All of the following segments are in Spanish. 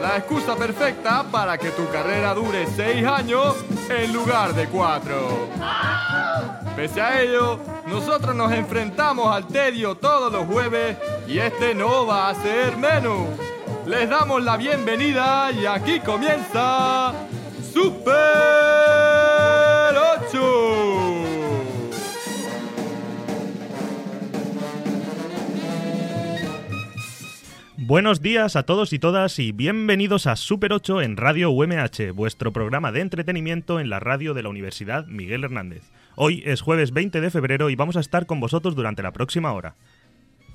la excusa perfecta para que tu carrera dure 6 años en lugar de 4. Pese a ello, nosotros nos enfrentamos al tedio todos los jueves y este no va a ser menos. Les damos la bienvenida y aquí comienza Super Buenos días a todos y todas y bienvenidos a Super 8 en Radio UMH, vuestro programa de entretenimiento en la radio de la Universidad Miguel Hernández. Hoy es jueves 20 de febrero y vamos a estar con vosotros durante la próxima hora.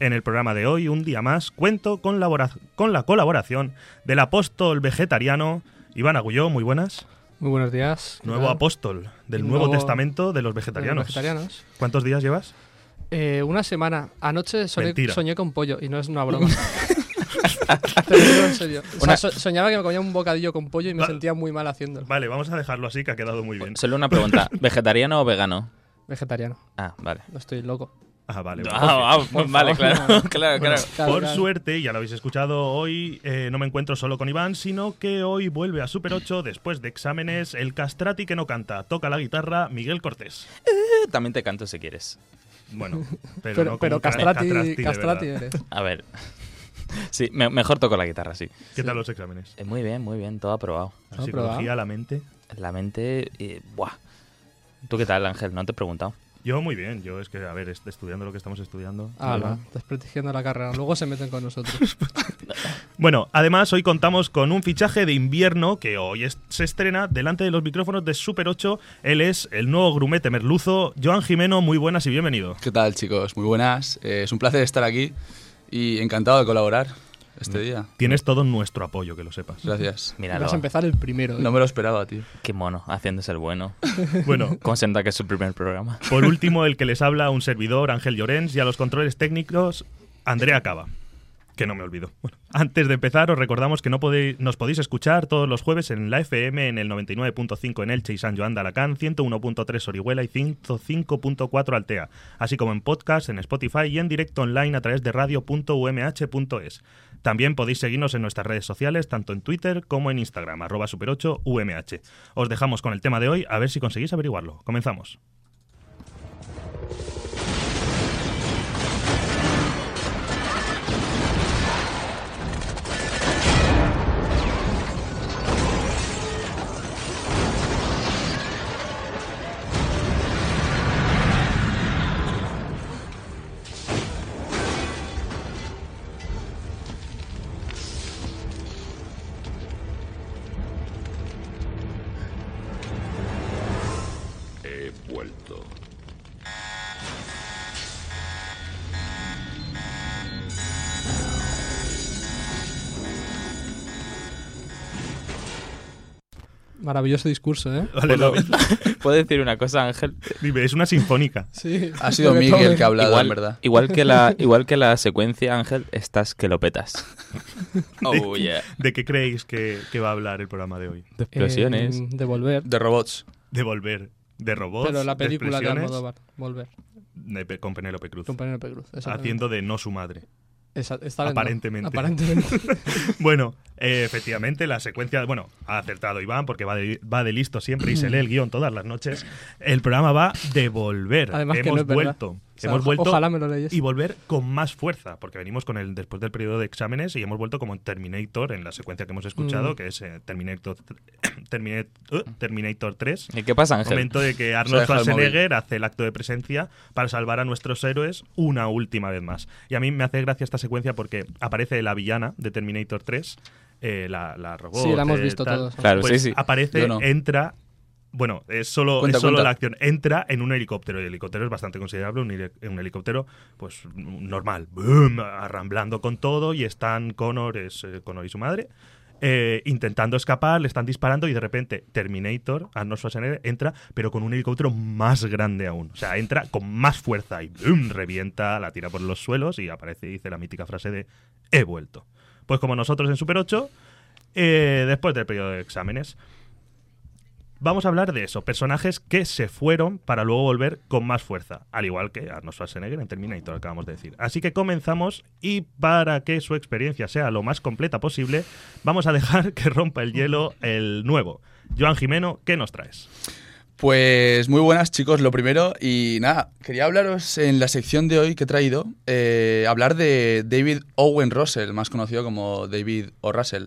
En el programa de hoy, un día más, cuento con, la colaboración del apóstol vegetariano Iván Agulló, muy buenas. Muy buenos días. ¿qué Nuevo tal? apóstol del El Nuevo, nuevo- Testamento de los De los vegetarianos. ¿Cuántos días llevas? Eh, una semana. Anoche soñé, soñé con pollo y no es una broma. Te lo digo en serio. O sea, Una- so- soñaba que me comía un bocadillo con pollo y me Va- sentía muy mal haciéndolo. Vale, vamos a dejarlo así que ha quedado muy bien. Solo una pregunta, ¿vegetariano o vegano? Vegetariano. Ah, vale. No estoy loco. Ah, vale. vale. Ah, ah, Por vale, favor, claro, no. claro, Bueno, claro. Claro, por claro. suerte, ya lo habéis escuchado, hoy eh, no me encuentro solo con Iván, sino que hoy vuelve a Super 8 después de exámenes el castrati que no canta, toca la guitarra Miguel Cortés. Eh, También te canto si quieres. Bueno, pero, Pero, no como pero un ca- castrati, de castrati verdad. eres. A ver. Sí, me- mejor toco la guitarra, sí. ¿Qué tal los exámenes? Eh, muy bien, muy bien, todo aprobado. La ¿Has psicología, probado? la mente. La mente, eh, buah. ¿Tú qué tal, Ángel? No te he preguntado. Yo muy bien, yo es que, a ver, est- estudiando lo que estamos estudiando. Ah, no, desprestigiando la carrera. Luego se meten con nosotros. Bueno, además hoy contamos con un fichaje de invierno que hoy es- se estrena delante de los micrófonos de Super 8. Él es el nuevo grumete merluzo. Joan Jimeno, muy buenas y bienvenido. ¿Qué tal, chicos? Muy buenas. Eh, es un placer estar aquí y encantado de colaborar este día. Tienes todo nuestro apoyo, que lo sepas. Gracias. Míralo. Vas a empezar el primero. ¿eh? No me lo esperaba, tío. Qué mono, haciéndose el bueno. Bueno, ¿Cómo se nota que es su primer programa? Por último, el que les habla, un servidor, Ángel Llorens, y a los controles técnicos, Andrea Cava. Que no me olvido. Bueno, antes de empezar, os recordamos que no podéis, nos podéis escuchar todos los jueves en la FM, en el 99.5 en Elche y San Joan de Alacant, 101.3 Orihuela y 105.4 Altea, así como en podcast, en Spotify y en directo online a través de radio.umh.es. También podéis seguirnos en nuestras redes sociales, tanto en Twitter como en Instagram, arroba super8umh. Os dejamos con el tema de hoy, a ver si conseguís averiguarlo. Comenzamos. Maravilloso discurso, ¿eh? Vale, lo- ¿Puedo decir una cosa, Ángel? Dime, es una sinfónica. Sí. Ha sido Miguel todo- que ha hablado, igual, en verdad. igual que la, igual que la secuencia, Ángel, estás que lo petas. Oh, yeah. ¿De qué creéis que, que va a hablar el programa de hoy? De explosiones. Eh, de volver. De robots. De volver. De robots. Pero la de película de expresiones, Almodóvar. Volver. de con Penélope Cruz. Con Penélope Cruz. Haciendo de no su madre. Aparentemente. Aparentemente. Bueno, eh, efectivamente, la secuencia. Bueno, ha acertado Iván porque va de, va de listo siempre y se lee el guion todas las noches. El programa va de volver. Además que Hemos no es verdad. Sea, hemos vuelto Ojalá me lo leyes. y volver con más fuerza, porque venimos con el después del periodo de exámenes y hemos vuelto como en Terminator en la secuencia que hemos escuchado, Mm. que es eh, Terminator, Terminator, uh, Terminator 3. ¿Y qué pasa, Ángel? Momento de que Arnold. Schwarzenegger hace el acto de presencia para salvar a nuestros héroes una última vez más. Y a mí me hace gracia esta secuencia porque aparece la villana de Terminator 3, eh, la, la robot. Sí, la hemos eh, visto tal. todos. Claro, Pues sí, sí. aparece, no. entra. Bueno, es solo, Cuenta, es solo cuenta. la acción. Entra en un helicóptero. Y el helicóptero es bastante considerable. Un helicóptero, pues normal. Boom, arramblando con todo. Y están Connor, es eh, Connor y su madre. eh, intentando escapar, le están disparando y de repente Terminator, Arnold Schwarzenegger, entra, pero con un helicóptero más grande aún. O sea, entra con más fuerza y boom, revienta, la tira por los suelos y aparece y dice la mítica frase de he vuelto. Pues como nosotros en Super 8, eh, después del periodo de exámenes. Vamos a hablar de eso, personajes que se fueron para luego volver con más fuerza, al igual que Arnold Schwarzenegger en Terminator, acabamos de decir. Así que comenzamos y para que su experiencia sea lo más completa posible, vamos a dejar que rompa el hielo el nuevo. Joan Jimeno, ¿qué nos traes? Pues muy buenas chicos, lo primero. Y nada, quería hablaros en la sección de hoy que he traído, eh, hablar de David Owen Russell, más conocido como David O. Russell.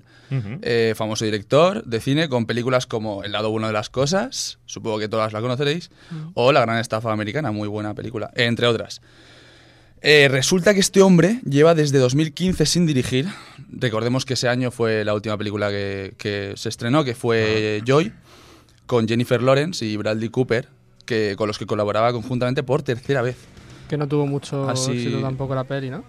Eh, famoso director de cine con películas como El lado bueno de las cosas, supongo que todas la conoceréis, o La gran estafa americana, muy buena película, entre otras. Eh, resulta que este hombre lleva desde 2015 sin dirigir. Recordemos que ese año fue la última película que, que se estrenó, que fue Joy, con Jennifer Lawrence y Bradley Cooper, que, con los que colaboraba conjuntamente por tercera vez. Que no tuvo mucho Así- éxito tampoco la peli, ¿no?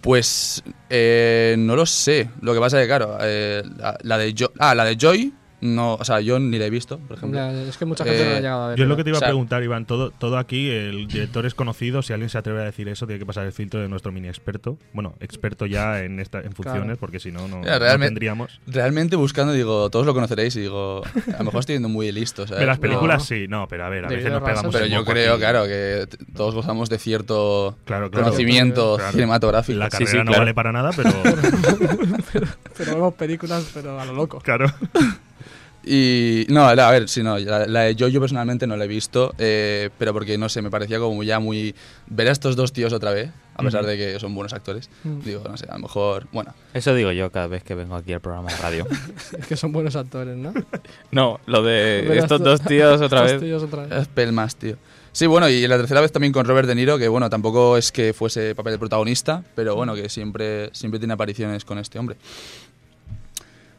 Pues eh, no lo sé. Lo que pasa es que, claro, eh, la, la de Jo- ah, la de Joy, no, o sea, yo ni la he visto, por ejemplo. Ya, es que mucha gente no la ha Eh, llegado a ver. Yo es lo pero- que te iba o sea- a preguntar, Iván. Todo, todo aquí, el director es conocido. Si alguien se atreve a decir eso, tiene que pasar el filtro de nuestro mini experto. Bueno, experto ya en, esta, en funciones, Claro. porque si no, no, Ya, no realmente- tendríamos. Realmente buscando, digo, todos lo conoceréis y digo, a lo mejor estoy yendo muy listo, ¿sabes? De las películas No. sí, no, pero a ver, a David veces nos pegamos Pero yo creo, aquí. claro, que todos gozamos de cierto Claro, claro. conocimiento Claro. cinematográfico. La Sí, carrera sí, no claro. vale para nada, pero Pero vemos películas, pero a lo loco. claro. Y no, la- a ver, sí, no, la, la de yo, yo personalmente no la he visto, eh, pero porque no sé, me parecía como ya muy. Ver a estos dos tíos otra vez, a pesar de que son buenos actores. Mm. Digo, no sé, a lo mejor. Bueno, Eso digo yo cada vez que vengo aquí al programa de radio. Es que son buenos actores, ¿no? No, lo de estos dos tíos otra Estos vez. tíos otra vez. es pelmas, tío. Sí, bueno, y la tercera vez también con Robert De Niro, que bueno, tampoco es que fuese papel de protagonista, pero bueno, que siempre, siempre tiene apariciones con este hombre.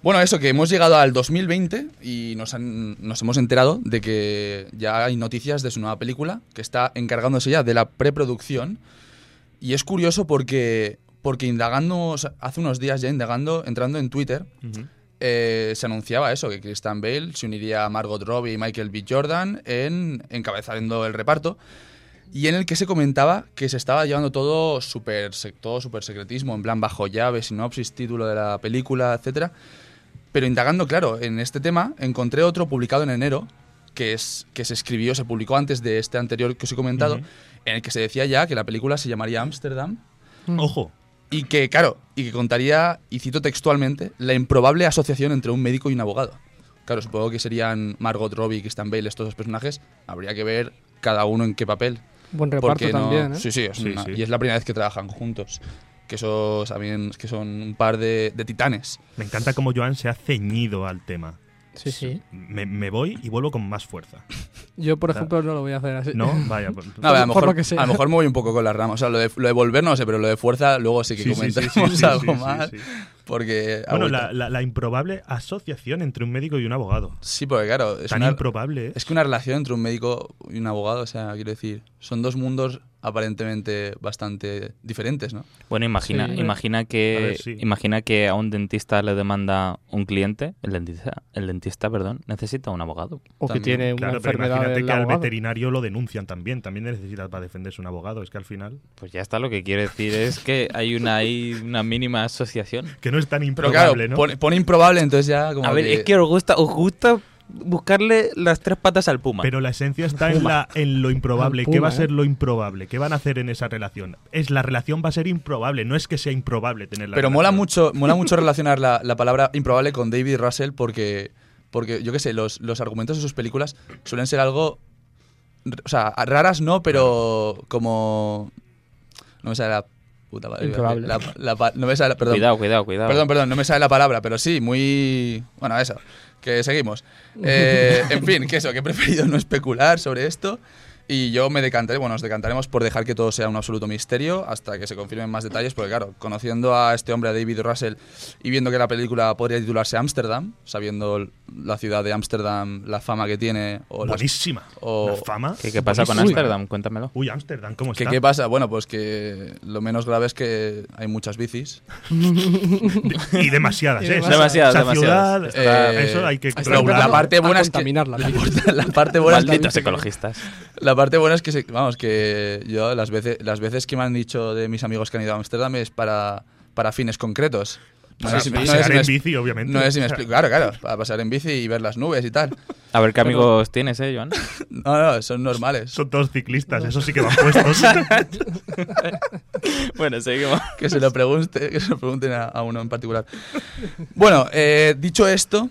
Bueno, eso, que hemos llegado al 2020 y nos, han- nos hemos enterado de que ya hay noticias de su nueva película, que está encargándose ya de la preproducción. Y es curioso porque, porque indagando, o sea, hace unos días ya indagando, entrando en Twitter, eh, se anunciaba eso, que Christian Bale se uniría a Margot Robbie y Michael B. Jordan en encabezando el reparto y en el que se comentaba que se estaba llevando todo súper sec- todo super secretismo, en plan bajo llave, sinopsis, título de la película, etcétera. Pero indagando, claro, en este tema, encontré otro publicado en enero, que, es, que se escribió, se publicó antes de este anterior que os he comentado, en el que se decía ya que la película se llamaría Amsterdam Mm. Ojo, y que, claro, y que contaría, y cito textualmente, la improbable asociación entre un médico y un abogado. Claro, supongo que serían Margot Robbie y Christian Bale estos dos personajes. Habría que ver cada uno en qué papel. Buen reparto Porque no- también, ¿eh? Sí, sí, es Sí, una- sí. y es la primera vez que trabajan juntos. Que esos también que son un par de, de titanes. me encanta cómo Joan se ha ceñido al tema. Sí, sí. Me, me voy y vuelvo con más fuerza. Yo, por ejemplo, no lo voy a hacer así. ¿No? Vaya. pues- No, a, ver, a, lo mejor, lo que sea. a lo mejor me voy un poco con las ramas. O sea, lo de, lo de volver no sé, pero lo de fuerza luego sí que Sí, sí, sí, sí, algo sí, sí, más. Porque. Bueno, la, la- la improbable asociación entre un médico y un abogado. Sí, porque claro, es Tan una, improbable, ¿eh? Es que una relación entre un médico y un abogado, o sea, quiero decir, son dos mundos aparentemente bastante diferentes, ¿no? Bueno, imagina, Sí. imagina A que ver, sí. imagina que a un dentista le demanda un cliente, el dentista, el dentista, perdón, necesita un abogado. O que También. tiene una Claro, pero enfermedad imagínate del que al veterinario lo denuncian también. También necesitas para defenderse un abogado. Es que al final. Pues ya está, lo que quiere decir es que hay una, hay una mínima asociación. Que no es tan improbable, claro, ¿no? pone, pone improbable, entonces ya como A ver, es que os gusta, os gusta buscarle las tres patas al puma. Pero la esencia está en, la, en lo improbable. ¿Qué va a ser ¿eh? lo improbable? ¿Qué van a hacer en esa relación? Es la relación va a ser improbable. No es que sea improbable tener la Pero mola mucho, mola mucho relacionar la, la palabra improbable con David Russell porque, porque yo qué sé, los, los argumentos de sus películas suelen ser algo O sea, raras no, pero como. No me sale la puta palabra. Improbable. La- la pa- no me sale, perdón. Cuidado, cuidado, cuidado. Perdón, perdón, no me sale la palabra, pero sí, muy. Bueno, eso. Que seguimos. Eh, en fin, que eso, que he preferido no especular sobre esto. Y yo me decantaré, bueno, nos decantaremos por dejar que todo sea un absoluto misterio hasta que se confirmen más detalles, porque claro, conociendo a este hombre, a David Russell, y viendo que la película podría titularse Ámsterdam, sabiendo la ciudad de Ámsterdam, la fama que tiene, o las- Buenísima. o- La fama. ¿Qué, qué pasa con. Ámsterdam? Cuéntamelo. Uy, Ámsterdam, ¿cómo ¿Qué, está? ¿Qué pasa? Bueno, pues que lo menos grave es que hay muchas bicis. Y demasiadas, ¿eh? Demasiadas, Esa demasiadas. ciudad, Eh, eso hay que la parte buena es que la, parte- la parte buena es que Malditos ecologistas. La parte buena es que, se- vamos, que yo las veces, las veces que me han dicho de mis amigos que han ido a Ámsterdam es para, para fines concretos. No Para sé si no me en es- bici, obviamente. No sé si me explico. Claro, claro, para pasar en bici y ver las nubes y tal. A ver qué amigos tienes, ¿eh, Joan? No, no, son normales. Son todos ciclistas, eso sí que van puestos. bueno, seguimos. Que se lo pregunte, que se lo pregunten a, a uno en particular. Bueno, eh, dicho esto,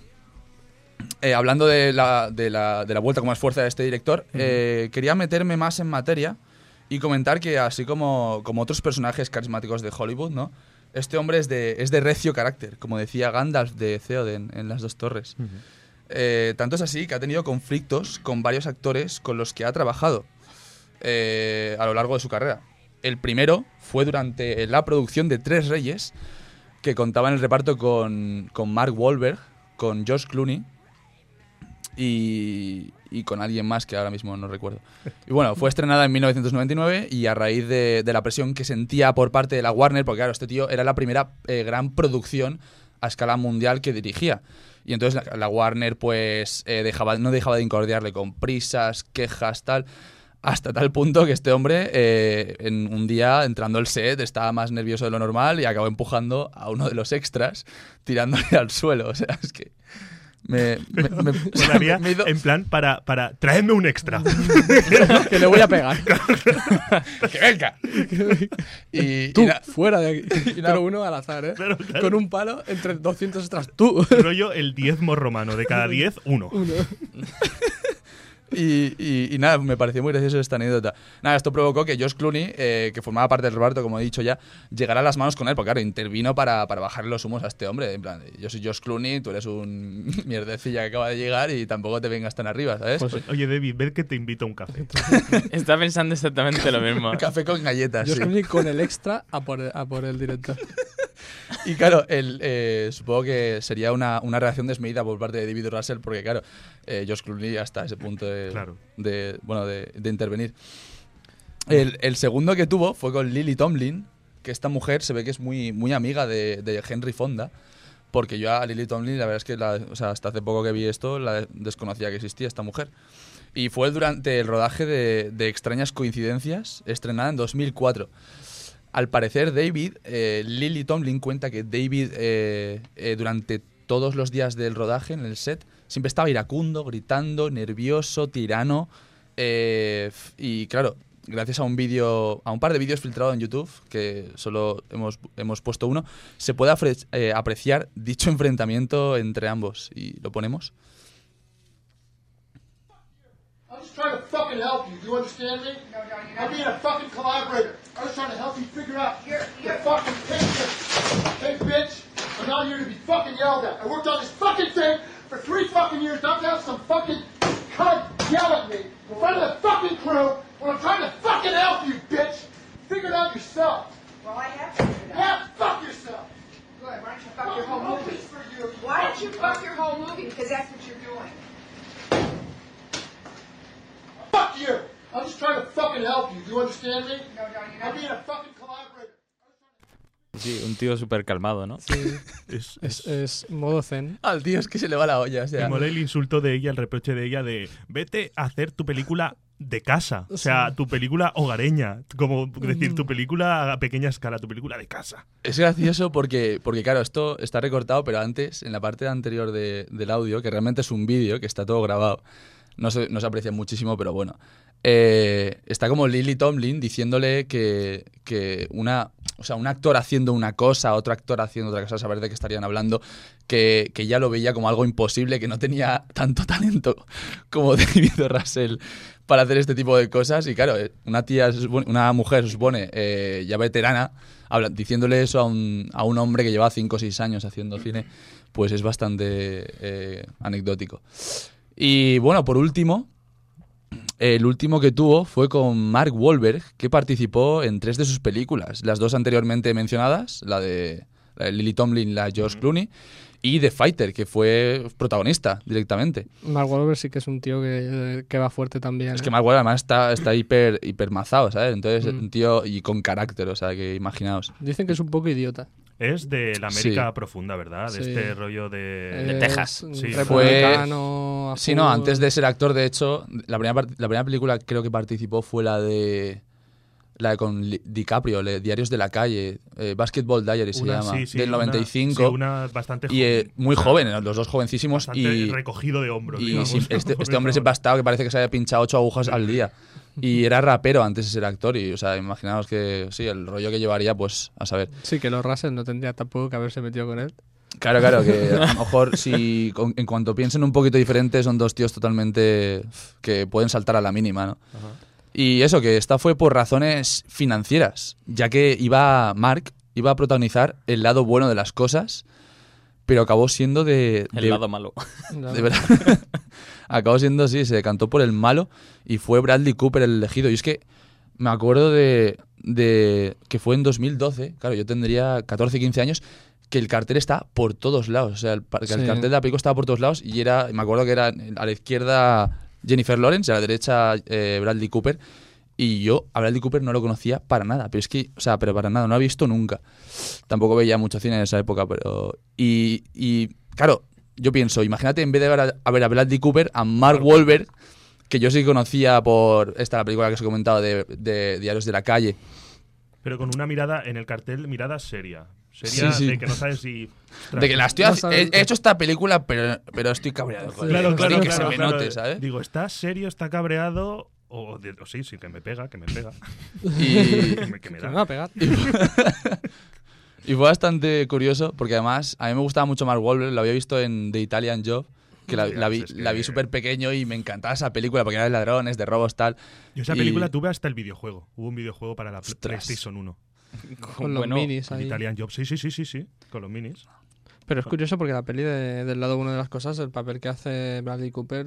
eh, hablando de la, de, la, de la vuelta con más fuerza de este director, eh, quería meterme más en materia y comentar que así como, como otros personajes carismáticos de Hollywood, ¿no? Este hombre es de, es de recio carácter, como decía Gandalf de Theoden en Las Dos Torres. Eh, tanto es así que ha tenido conflictos con varios actores con los que ha trabajado eh, a lo largo de su carrera. El primero fue durante la producción de Tres Reyes, que contaba en el reparto con, con Mark Wahlberg, con Josh Clooney y, con alguien más que ahora mismo no recuerdo. Y bueno, fue estrenada en 1999 y a raíz de, la presión que sentía por parte de la Warner, porque claro, este tío era la primera eh, gran producción a escala mundial que dirigía. Y entonces la, la Warner pues eh, dejaba, no dejaba de incordiarle con prisas, quejas, tal. Hasta tal punto que este hombre, eh, en un día entrando al set, estaba más nervioso de lo normal y acabó empujando a uno de los extras, tirándole al suelo. O sea, es que. Me, me, me- Molaría, me en plan, para, para traedme un extra. que le voy a pegar. ¡Que venga! Y, y Tú, na- fuera de aquí. y Pero uno al azar, ¿eh? Claro, claro. Con un palo entre 200 extras. Tú. Rollo el diezmo romano. De cada diez, uno. Uno. Y, y- y nada, me pareció muy gracioso esta anécdota. Nada, esto provocó que Josh Clooney, eh, que formaba parte del reparto, como he dicho ya, llegara a las manos con él, porque claro, intervino para, para bajarle los humos a este hombre. En plan, yo soy Josh Clooney, tú eres un mierdecilla que acaba de llegar y tampoco te vengas tan arriba, ¿sabes? Pues Oye, David, ved que te invito a un café. Está pensando exactamente lo mismo. Café con galletas. Sí. escogí con el extra a por a por el director. Y claro, el, eh, supongo que sería una, una reacción desmedida por parte de David Russell, porque claro, eh, Josh Clooney hasta ese punto de, Claro. de, bueno, de, de intervenir. El, el segundo que tuvo fue con Lily Tomlin, que esta mujer se ve que es muy, muy amiga de, de Henry Fonda, porque yo a Lily Tomlin, la verdad es que la- o sea, hasta hace poco que vi esto, la desconocía que existía esta mujer. Y fue durante el rodaje de, de Extrañas Coincidencias, estrenada en 2004. Al parecer, David, eh, Lily Tomlin cuenta que David, eh, eh, durante todos los días del rodaje en el set, siempre estaba iracundo, gritando, nervioso, tirano. eh, y claro, gracias a un vídeo, a un par de vídeos filtrados en YouTube, que solo hemos, hemos puesto uno, se puede eh, apreciar dicho enfrentamiento entre ambos. Y lo ponemos. I'm just trying to fucking help you. Do you understand me? No, no, you're I'm not. being a fucking collaborator. I'm just trying to help you figure out You're- the you're- fucking picture. Hey, bitch, I'm not here to be fucking yelled at. I worked on this fucking thing for three fucking years, not to have some fucking cunt yell at me in front of the fucking crew when I'm trying to fucking help you, bitch. Figure it out yourself. Well, I have figured it out. Yeah, fuck yourself. Good. Why don't you fuck your whole movie? Movies for you. Why don't you fuck your whole movie? Because that's what you're doing. Fuck you. I'm just trying to fucking help you. Do you understand me? No, no, you're I'm being a fucking collaborator. Sí, un tío súper calmado, ¿no? Sí. Es, Es, es modo zen. Al tío es que se le va la olla. O sea, Me mola el insulto de ella, el reproche de ella de vete a hacer tu película de casa. O sea, tu película hogareña. Como decir, tu película a pequeña escala, tu película de casa. Es gracioso porque, porque, claro, esto está recortado, pero antes, en la parte anterior de- del audio, que realmente es un vídeo, que está todo grabado, no se, no se aprecia muchísimo, pero bueno. Eh, está como Lily Tomlin diciéndole que, que una, o sea, un actor haciendo una cosa, otro actor haciendo otra cosa, saber de qué estarían hablando, que, que ya lo veía como algo imposible, que no tenía tanto talento como David Russell para hacer este tipo de cosas. Y claro, eh, una tía, una mujer, se supone, eh, ya veterana, diciéndole eso a un, a un hombre que lleva 5 o 6 años haciendo cine, pues es bastante eh, anecdótico. Y bueno, por último, el último que tuvo fue con Mark Wahlberg, que participó en tres de sus películas. Las dos anteriormente mencionadas, la de, la de Lily Tomlin, la de George Clooney, y The Fighter, que fue protagonista directamente. Mark Wahlberg sí que es un tío que, que va fuerte también. Es ¿eh? que Mark Wahlberg además está, está hiper, hipermazado, ¿sabes? Entonces, Mm. un tío y con carácter, o sea, que imaginaos. Dicen que es un poco idiota. Es de la América Sí. profunda, ¿verdad? De Sí. este rollo de... Es Texas. Sí. republicano a Sí, no, antes de ser actor, de hecho, la primera, part- la primera película creo que participó fue la de. La de con DiCaprio, le- Diarios de la Calle, eh, Basketball Diaries se Una- llama, sí, sí, del una- 95. sí, una bastante y eh, joven. muy O sea, joven, los dos jovencísimos. Bastante Y, recogido de hombros, y digamos. este, este hombre ha estado que parece que se había pinchado ocho agujas al día. Y era rapero antes de ser actor. Y, o sea, imaginaos que sí, el rollo que llevaría, pues, a saber. Sí, que los Russell no tendría tampoco que haberse metido con él. Claro, claro, que a lo mejor si con- en cuanto piensen un poquito diferente son dos tíos totalmente que pueden saltar a la mínima, ¿no? Y eso, que esta fue por razones financieras, ya que iba Mark, iba a protagonizar el lado bueno de las cosas, pero acabó siendo de... El de- lado malo. de verdad. acabó siendo, sí, se decantó por el malo y fue Bradley Cooper el elegido. Y es que me acuerdo de, de que fue en 2012, claro, yo tendría 14, 15 años, que el cartel está por todos lados. O sea, el, par- que el Sí. cartel de la película estaba por todos lados y era, me acuerdo que era a la izquierda Jennifer Lawrence y a la derecha eh, Bradley Cooper. Y yo a Bradley Cooper no lo conocía para nada, pero es que, o sea, pero para nada, no lo había visto nunca. Tampoco veía mucho cine en esa época, pero... Y, y claro, yo pienso, imagínate en vez de ver a, a ver a Bradley Cooper, a Mark Wahlberg, que yo sí que conocía por esta la película que os he comentado de, de Diarios de la Calle. Pero con una mirada en el cartel, mirada seria. Sí, sí. de que no sabes si... De que la estoy No he, he hecho esta película, pero, pero estoy cabreado. con Claro, claro, Sin que claro, se me claro. note, ¿sabes? Digo, ¿está serio, está cabreado? O, de- o sí, sí, que me pega, que me pega. Y, que me, que me Que da. me va a pegar. y fue bastante curioso, porque además a mí me gustaba mucho Mark Wahlberg, lo había visto en The Italian Job, que la, vi, es que- la vi súper pequeño y me encantaba esa película, porque era de ladrones, de robos, tal. Yo esa Y- película tuve hasta el videojuego. Hubo un videojuego para la Ostras. PlayStation 1. Con los Bueno, minis ahí. Italian Job. Sí, sí, sí, sí, sí. Con los minis. Pero es curioso porque la peli de- del lado uno de las cosas, el papel que hace Bradley Cooper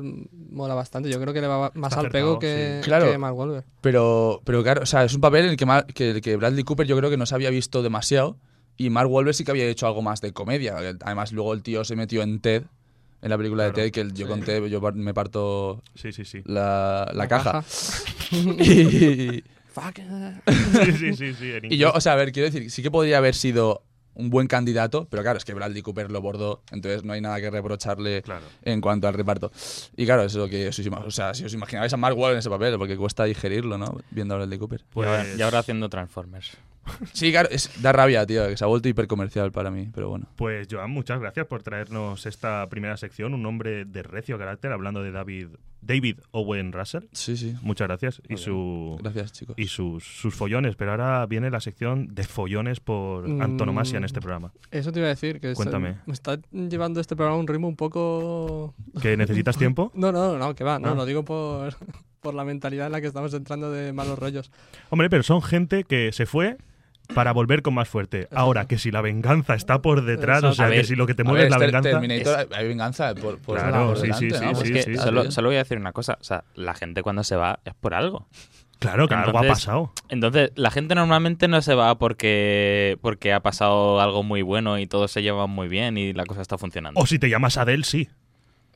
mola bastante. Yo creo que le va más Está al pego que, sí. Claro. que Mark Wahlberg. Pero, pero claro, o sea, es un papel en el que, Mar- que, el que Bradley Cooper yo creo que no se había visto demasiado. Y Mark Wahlberg sí que había hecho algo más de comedia. Además, luego el tío se metió en Ted, en la película Claro. de Ted, que el- yo con Ted yo me parto Sí, sí, sí. la, la La caja. caja. y, Fuck. sí, sí, sí, sí, en y yo, o sea, a ver, quiero decir, sí que podría haber sido un buen candidato, pero claro, es que Bradley Cooper lo bordó, entonces no hay nada que reprocharle Claro. en cuanto al reparto. Y claro, eso es lo que os o sea, si os imaginabais a Mark Wahlberg en ese papel, porque cuesta digerirlo, ¿no? Viendo a Bradley Cooper. Y ahora- Pues- y ahora haciendo Transformers. Sí, claro, es, da rabia, tío, que se ha vuelto hipercomercial para mí, pero bueno. Pues Joan, muchas gracias por traernos esta primera sección, un hombre de recio carácter, hablando de David, David Owen Russell. Sí, sí. Muchas gracias. Y, su, Gracias, chicos. y sus, sus follones. Pero ahora viene la sección de follones por Mm. antonomasia en este programa. Eso te iba a decir, que Cuéntame. me está llevando este programa a un ritmo un poco... ¿Que necesitas tiempo? No, no, no, que va, no, Ah. lo digo por, por la mentalidad en la que estamos entrando de malos rollos. Hombre, pero son gente que se fue para volver con más fuerte. Ahora, que si la venganza está por detrás, o sea, que si lo que te mueve ver, es la Ter- venganza... Terminator, hay venganza por, por, Claro, por sí, sí, delante, sí, ¿no? sí, Pues es que- que sí. solo, voy a decir una cosa. O sea, la gente cuando se va es por algo. Claro, que algo ha Entonces- pasado. Entonces, la gente normalmente no se va porque, porque ha pasado algo muy bueno y todos se llevan muy bien y la cosa está funcionando. O si te llamas Adele, sí.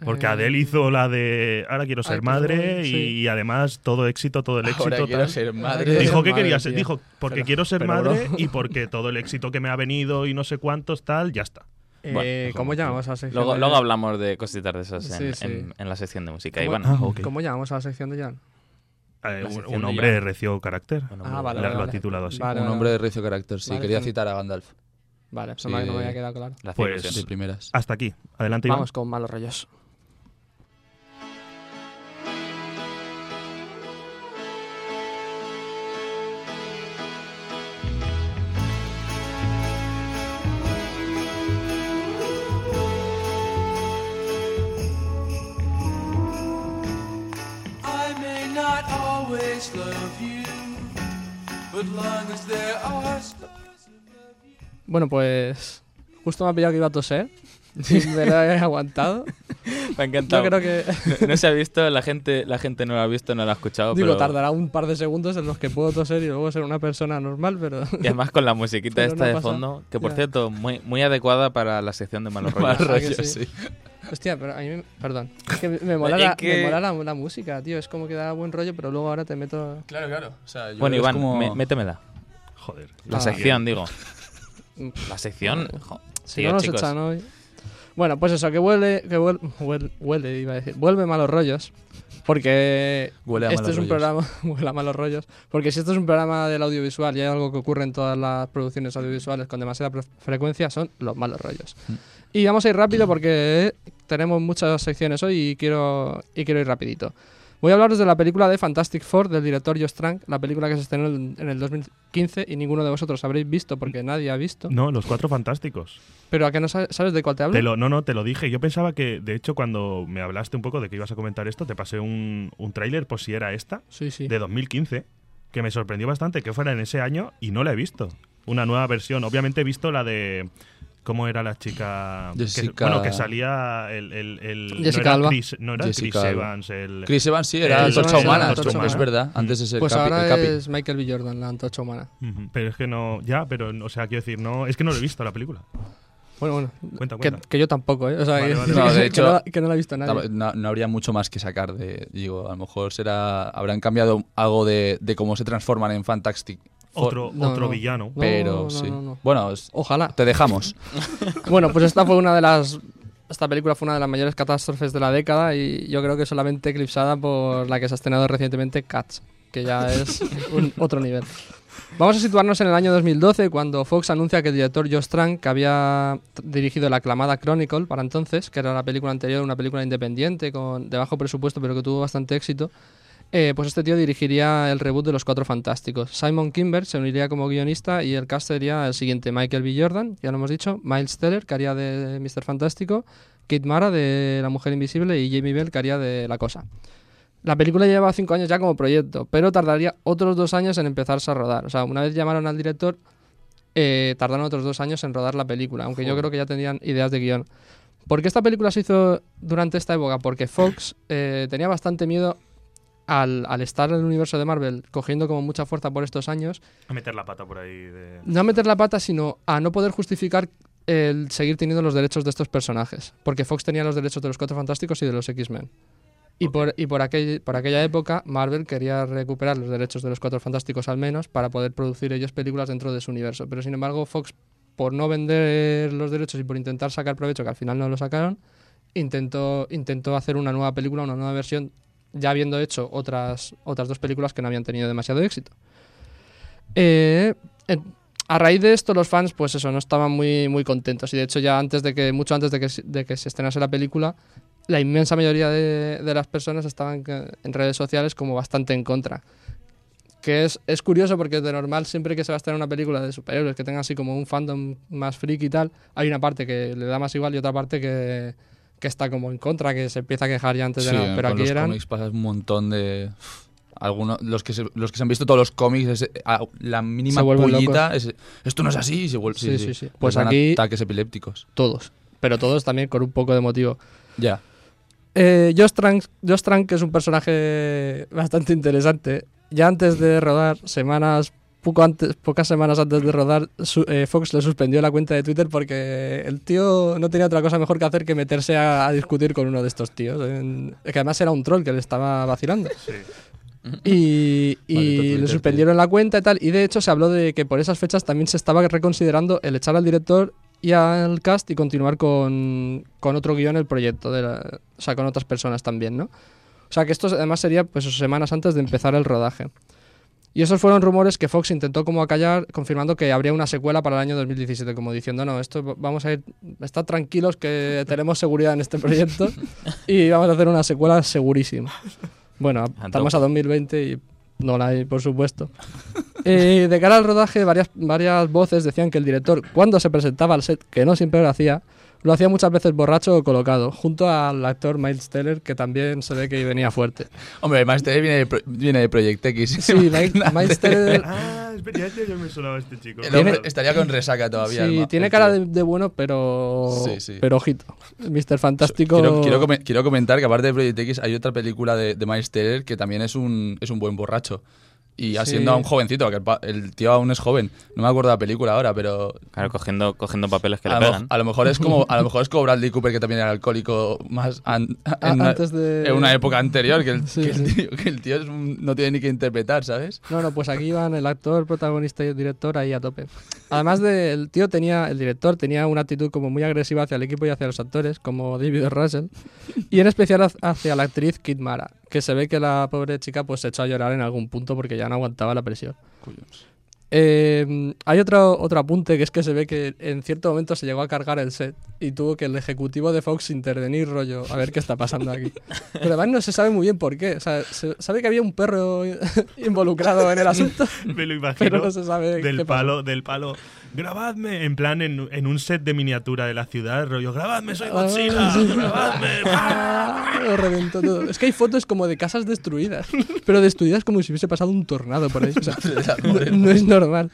Porque Eh, Adele hizo la de ahora quiero ser Ay, madre y, sí. y además todo éxito, todo el éxito. Ahora quiero tal. ser madre. Dijo que quería ser, dijo porque Pero- quiero ser madre bro. y porque todo el éxito que me ha venido y no sé cuántos tal, ya está. Eh, Bueno, ¿Cómo llamamos a la sección? luego, de- luego hablamos de cositas de esas en, Sí, sí. en- en la sección de música. ¿Cómo, Y bueno, Ah. ¿Cómo llamamos a la sección de Jan? Eh, La un, hombre de recio carácter. bueno, Ah, muy vale, Lo- ha vale. titulado así. Vale, Un vale, hombre de vale. recio carácter, sí. Vale, Quería citar a Gandalf. Vale, eso Sí. no me había quedado claro. La Pues- primeras. Hasta aquí. Adelante, Iván. Vamos con malos rollos. Always love you. But long as there are Bueno, pues justo me ha pillado que iba a toser. Y me lo he aguantado. Me ha encantado. Yo creo que... No, no se ha visto, la gente, la gente no lo ha visto, no lo ha escuchado. Digo, pero... tardará un par de segundos en los que puedo toser y luego ser una persona normal, pero... Y además con la musiquita Pero esta no de pasa. fondo, que por Ya. cierto, muy, muy adecuada para la sección de malos rollos. Malos que rollos, sí. sí. Hostia, pero a mí me... Perdón. Es que me mola, la, que- me mola la, la música, tío. Es como que da buen rollo, pero luego ahora te meto... Claro, claro. O sea, yo Bueno, Iván, como- mé- métemela. Joder. La Ah. sección, digo. La sección. Jo- Si tío, no nos chicos. echan hoy... Bueno, pues eso, que huele, que huele, huele, huele, iba a decir, vuelve malos rollos, porque Huele a este malos es un rollos. programa, huele a malos rollos, porque si esto es un programa del audiovisual y hay algo que ocurre en todas las producciones audiovisuales con demasiada frecuencia, son los malos rollos. Mm. Y vamos a ir rápido porque tenemos muchas secciones hoy y quiero, y quiero ir rapidito. Voy a hablaros de la película de Fantastic Four del director Josh Trank, la película que se estrenó en el 2015 y ninguno de vosotros habréis visto porque nadie ha visto. No, los cuatro fantásticos. Pero ¿a qué no sabes, sabes de cuál te hablo? Te lo, no, no, te lo dije. Yo pensaba que, de hecho, cuando me hablaste un poco de que ibas a comentar esto, te pasé un, un tráiler por si era esta, Sí, sí. de 2015, que me sorprendió bastante que fuera en ese año y no la he visto. Una nueva versión. Obviamente he visto la de... ¿Cómo era la chica? que- Jessica- bueno, que salía el... el, el- Jessica no era Alba. Chris, no era Jessica Chris. Evans, el... Chris Evans sí, era El- Antorcha Humana. Antorcha Es Humana. verdad. Antes es el Pues Capi. ahora el Capi. es Michael B. Jordan, la antorcha humana. Ujú, Pero es que no... Ya, pero, o sea, quiero decir, no... Es que no lo he visto la película. Bueno, bueno. Cuenta, Que, cuenta. que yo tampoco, ¿eh? O sea, Vale, que, vale. No, de que hecho, no la- que no la ha visto nadie. No, no habría mucho más que sacar de. Digo, a lo mejor será. Habrán cambiado algo de, de cómo se transforman en Fantastic. Otro, No, otro no. villano. No, pero no, sí. no, no. Bueno, Ojalá. te dejamos. Bueno, pues esta fue una de las. Esta película fue una de las mayores catástrofes de la década y yo creo que solamente eclipsada por la que se ha estrenado recientemente, Cats, que ya es un otro nivel. Vamos a situarnos en el año 2012, cuando Fox anuncia que el director Josh Trank, que había dirigido la aclamada Chronicle para entonces, que era la película anterior, una película independiente con de bajo presupuesto, pero que tuvo bastante éxito, eh, pues este tío dirigiría el reboot de Los Cuatro Fantásticos. Simon Kimber se uniría como guionista y el cast sería el siguiente: Michael B. Jordan, ya lo hemos dicho, Miles Teller, que haría de Mr. Fantástico, Kate Mara de La Mujer Invisible y Jamie Bell, que haría de La Cosa. La película lleva cinco años ya como proyecto, pero tardaría otros dos años en empezarse a rodar. O sea, una vez llamaron al director, eh, tardaron otros dos años en rodar la película, aunque yo creo que ya tenían ideas de guion. ¿Por qué esta película se hizo durante esta época? Porque Fox eh, tenía bastante miedo al, al estar en el universo de Marvel cogiendo como mucha fuerza por estos años, A meter la pata por ahí de... no a meter la pata, sino a no poder justificar el seguir teniendo los derechos de estos personajes. Porque Fox tenía los derechos de los Cuatro Fantásticos y de los X-Men. Y, por, y por, aquel, por aquella época, Marvel quería recuperar los derechos de los Cuatro Fantásticos al menos para poder producir ellos películas dentro de su universo. Pero sin embargo, Fox, por no vender los derechos y por intentar sacar provecho, que al final no lo sacaron, intentó, intentó hacer una nueva película, una nueva versión, ya habiendo hecho otras, otras dos películas que no habían tenido demasiado éxito. Eh, a raíz de esto, los fans, pues eso, no estaban muy, muy contentos. Y de hecho, ya antes de que, mucho antes de que, de que se estrenase la película, la inmensa mayoría de, de las personas estaban en redes sociales como bastante en contra. Que es, es curioso porque de normal, siempre que se va a estrenar una película de superhéroes que tenga así como un fandom más freak y tal, hay una parte que le da más igual y otra parte que, que está como en contra, que se empieza a quejar ya antes Sí, de nada. Pero con aquí los eran. cómics pasa un montón de. Algunos, los, que se, los que se han visto todos los cómics, es- a- la mínima pullita es, esto no es así, y se vuelve, Sí, sí, sí. Pues dan aquí- ataques epilépticos. Todos. Pero todos también con un poco de motivo. Ya. Eh, Josh, Trank, Josh Trank es un personaje bastante interesante. Ya antes de rodar, semanas, poco antes, pocas semanas antes de rodar, su- eh, Fox le suspendió la cuenta de Twitter porque el tío no tenía otra cosa mejor que hacer que meterse a, a discutir con uno de estos tíos. en- que además era un troll que le estaba vacilando. Y, le suspendieron la cuenta y tal. Y de hecho se habló de que por esas fechas también se estaba reconsiderando el echar al director y al cast y continuar con, con otro guion el proyecto, de la- o sea, con otras personas también, ¿no? O sea, que esto además sería pues semanas antes de empezar el rodaje. Y esos fueron rumores que Fox intentó como acallar, confirmando que habría una secuela para el año 2017, como diciendo, no, esto va- vamos a ir, estad tranquilos que tenemos seguridad en este proyecto y vamos a hacer una secuela segurísima. Bueno, estamos a 2020 y no la hay, por supuesto. Eh, de cara al rodaje, varias, varias voces decían que el director, cuando se presentaba al set, que no siempre lo hacía, Lo hacía muchas veces borracho o colocado, junto al actor Miles Teller, que también se ve que venía fuerte. Hombre, Miles Teller viene de, Pro- viene de Project X. Sí, Miles Teller Ah, es verdad, ya me sonaba este chico. El hombre estaría con resaca todavía. sí, tiene cara de, de bueno, pero, Sí, sí. pero ojito. Mr. Fantástico... Quiero, quiero comentar que aparte de Project X hay otra película de, de Miles Teller que también es un, es un buen borracho. Y Sí. siendo aún jovencito, que el, pa- el tío aún es joven. No me acuerdo de la película ahora, pero Claro, cogiendo, cogiendo papeles que a le lo, pegan. a lo mejor es como a lo mejor es como Bradley Cooper que también era alcohólico más an- A- en, una, antes de... en una época anterior que el, Sí, que el sí. tío, que el tío es un- no tiene ni que interpretar, ¿sabes? No, no, pues aquí van el actor, protagonista y el director ahí a tope. Además del tío tenía, el director tenía una actitud como muy agresiva hacia el equipo y hacia los actores, como David. Russell, y en especial hac- hacia la actriz Kid Mara, que se ve que la pobre chica pues se echó a llorar en algún punto porque ya no aguantaba la presión. Eh, hay otro, otro apunte que es que se ve que en cierto momento se llegó a cargar el set y tuvo que el ejecutivo de Fox intervenir rollo a ver qué está pasando aquí. Pero además no se sabe muy bien por qué. O sea, se sabe que había un perro involucrado en el asunto, Me lo imagino. pero no se sabe del qué pasó. palo, del palo. Grabadme, en plan, en, en un set de miniatura de la ciudad, rollo, grabadme, soy Ah, Godzilla, grabadme. Ah, lo reventó todo. Es que hay fotos como de casas destruidas, pero destruidas como si hubiese pasado un tornado por ahí. O sea, no, no es normal.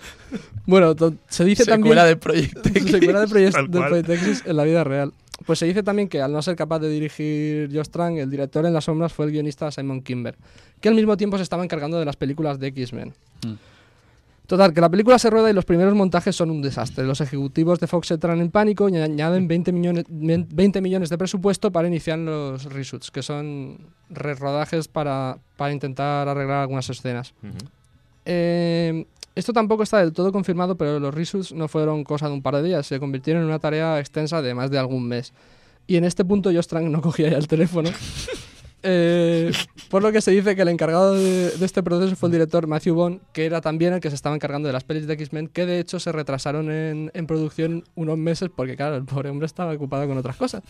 Bueno, to- se dice también... Secuela de Project X. secuela de Project, de. Project X en la vida real. Pues se dice también que al no ser capaz de dirigir Josh Trank, el director en las sombras fue el guionista Simon Kimber, que al mismo tiempo se estaba encargando de las películas de X-Men. Mm. Total, que la película se rueda y los primeros montajes son un desastre. Los ejecutivos de Fox entran en pánico y añaden 20 millones, 20 millones de presupuesto para iniciar los reshoots, que son rerodajes para, para intentar arreglar algunas escenas. Eh, esto tampoco está del todo confirmado, pero los reshoots no fueron cosa de un par de días, se convirtieron en una tarea extensa de más de algún mes. Y en este punto Josh Trank no cogía ya el teléfono. Eh, por lo que se dice que el encargado de, este proceso fue el director Matthew Bond, que era también el que se estaba encargando de las pelis de X-Men, que de hecho se retrasaron en, en producción unos meses porque, claro, el pobre hombre estaba ocupado con otras cosas.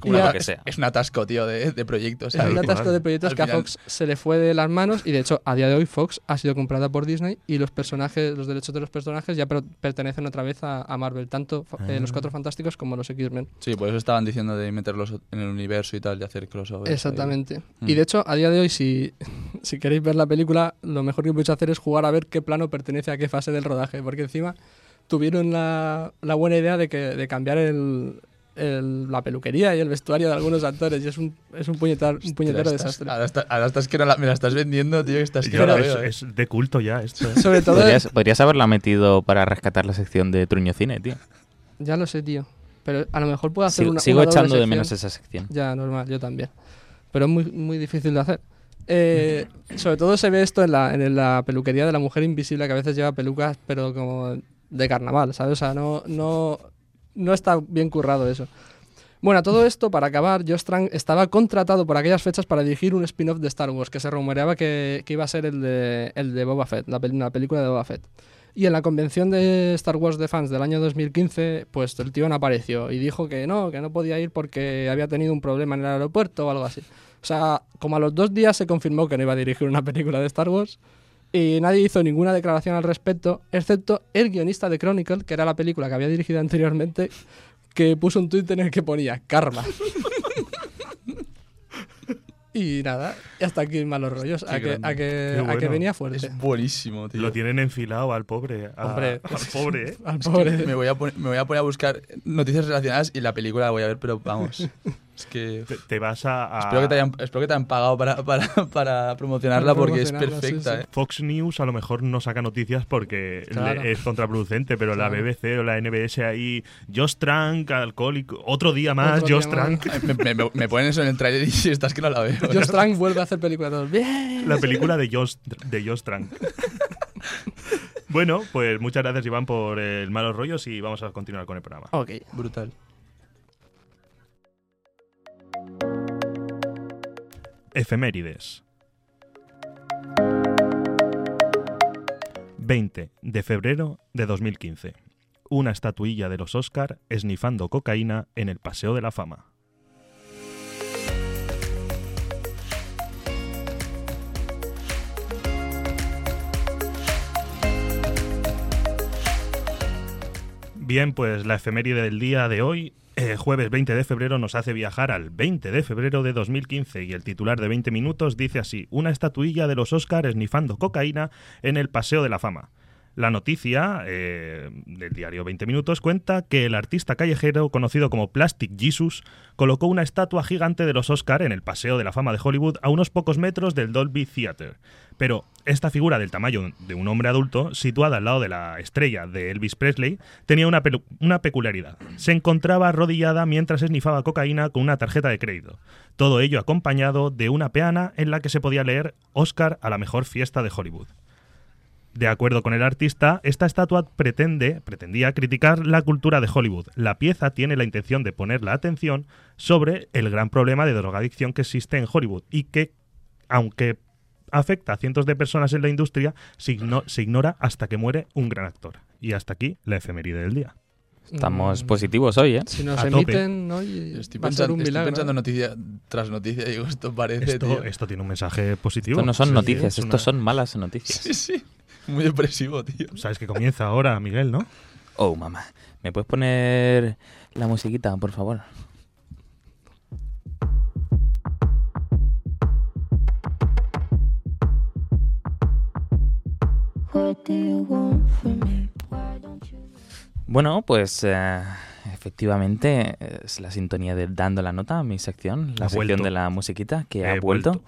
Como que sea. Es un atasco, tío, de, de proyectos. es un atasco de proyectos Al que a Fox se le fue de las manos y de hecho a día de hoy Fox ha sido comprada por Disney y los personajes, los derechos de los personajes ya per- pertenecen otra vez a, a Marvel, tanto eh, los Cuatro Fantásticos como los X-Men. Sí, por eso estaban diciendo de meterlos en el universo y tal, de hacer crossovers. ahí. Exactamente. Mm. Y de hecho a día de hoy si, si queréis ver la película lo mejor que podéis hacer es jugar a ver qué plano pertenece a qué fase del rodaje, porque encima tuvieron la, la buena idea de, que, de cambiar el, el- la peluquería y el vestuario de algunos actores y es un, es un, puñetar, un puñetero estás- desastre. Ahora, está- ahora estás que no la- me la estás vendiendo, tío, que estás que Yo- no la es, veo, eh. es de culto ya esto. ¿eh? Sobre todo Podrías, podrías haberla metido para rescatar la sección de Truño Cine, tío. Ya lo sé, tío. Pero a lo mejor puedo hacer Sigo, una. sigo una doble echando de menos esa sección. Ya, normal, yo también. Pero es muy, muy difícil de hacer. Eh, sobre todo se ve esto en la, en la peluquería de la mujer invisible, que a veces lleva pelucas, pero como de carnaval, ¿sabes? O sea, no, no, no está bien currado eso. Bueno, todo esto, para acabar, Josh Trank estaba contratado por aquellas fechas para dirigir un spin-off de Star Wars, que se rumoreaba que, iba a ser el de, el de Boba Fett, la película de Boba Fett. Y en la convención de Star Wars de fans del año 2015, pues el tío no apareció y dijo que no, que no podía ir porque había tenido un problema en el aeropuerto o algo así. O sea, como a los dos días se confirmó que no iba a dirigir una película de Star Wars y nadie hizo ninguna declaración al respecto, excepto el guionista de Chronicle, que era la película que había dirigido anteriormente, que puso un tuit en el que ponía karma. y nada, y hasta aquí malos rollos, a Qué que, a que, a que venía fuerte. Es buenísimo, tío. Lo tienen enfilado al pobre. a- Hombre. al pobre, ¿eh? Al Es que pobre. me, voy a poner, me voy a poner a buscar noticias relacionadas y la película la voy a ver, pero vamos. Es que. Te, te vas a. a- Espero que, te hayan, espero que te hayan pagado para, para, para promocionarla Para porque es sí, perfecta, sí. ¿eh? Fox News a lo mejor no saca noticias porque Claro. le- es contraproducente, pero la. BBC o la NBS ahí, Josh Trank, alcohólico, otro día más, Otro Josh día más. Trank. Me, me- me ponen eso en el trailer y si estás que no la veo. Josh Trank vuelve a hacer película de todos. ¡Bien! La película de Josh, de Josh Trank. bueno, pues muchas gracias Iván por el malos rollos y vamos a continuar con el programa. Ok. Brutal. Efemérides. 20 de febrero de 2015. Una estatuilla de los Oscar esnifando cocaína en el Paseo de la Fama. Bien, pues la efeméride del día de hoy eh, jueves 20 de febrero nos hace viajar al 20 de febrero de 2015 y el titular de 20 minutos dice así, una estatuilla de los Oscars esnifando cocaína en el Paseo de la Fama. La noticia eh, del diario 20 Minutos cuenta que el artista callejero conocido como Plastic Jesus colocó una estatua gigante de los Oscar en el Paseo de la Fama de Hollywood a unos pocos metros del Dolby Theatre. Pero esta figura del tamaño de un hombre adulto, situada al lado de la estrella de Elvis Presley, tenía una, una peculiaridad. Se encontraba arrodillada mientras esnifaba cocaína con una tarjeta de crédito. Todo ello acompañado de una peana en la que se podía leer Oscar a la mejor fiesta de Hollywood. De acuerdo con el artista, esta estatua pretende, pretendía criticar la cultura de Hollywood. La pieza tiene la intención de poner la atención sobre el gran problema de drogadicción que existe en Hollywood y que, aunque afecta a cientos de personas en la industria, se, igno- se ignora hasta que muere un gran actor. Y hasta aquí la efeméride del día. Estamos Mm, positivos hoy, ¿eh? Si nos A tope. emiten hoy, Estoy va a ser pensando, un estoy milagro. pensando ¿eh? noticia tras noticia y digo, esto parece, Esto, tío. esto tiene un mensaje positivo. Esto no son Sí, noticias, es estos una- son malas noticias. Sí, sí. Muy depresivo, tío. Sabes que comienza ahora, Miguel, ¿no? Oh, mamá. ¿Me puedes poner la musiquita, por favor? Bueno, pues eh, efectivamente es la sintonía de Dando la Nota, mi sección, la Ha sección vuelto. de la musiquita que He ha vuelto. vuelto.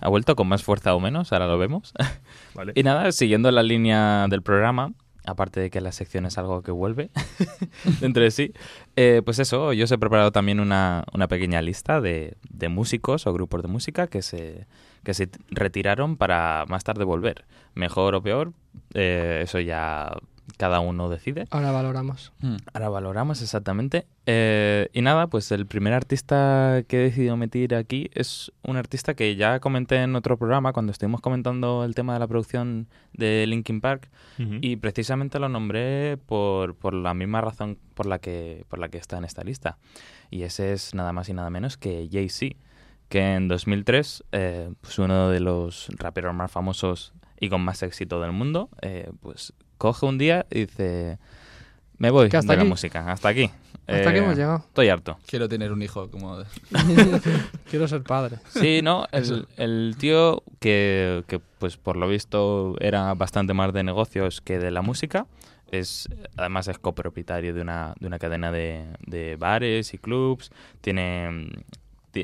Ha vuelto con más fuerza o menos, ahora lo vemos. Vale. Y nada, siguiendo la línea del programa, aparte de que la sección es algo que vuelve dentro de sí, eh, pues eso, yo os he preparado también una, una pequeña lista de, de músicos o grupos de música que se, que se retiraron para más tarde volver. Mejor o peor, eh, eso ya cada uno decide. Ahora valoramos. Ahora valoramos exactamente. Eh, y nada, pues el primer artista que he decidido meter aquí es un artista que ya comenté en otro programa cuando estuvimos comentando el tema de la producción de Linkin Park y precisamente lo nombré por, por la misma razón por la que por la que está en esta lista. Y ese es nada más y nada menos que Jay-Z, que en 2003 eh, pues uno de los raperos más famosos y con más éxito del mundo, eh, pues coge un día y dice, me voy hasta de la música, hasta aquí. Hasta aquí Eh, hemos llegado. Estoy harto. Quiero tener un hijo como... Quiero ser padre. Sí, no, el, el tío que, que, pues por lo visto era bastante más de negocios que de la música, es además es copropietario de una, de una cadena de, de bares y clubs, tiene, ti-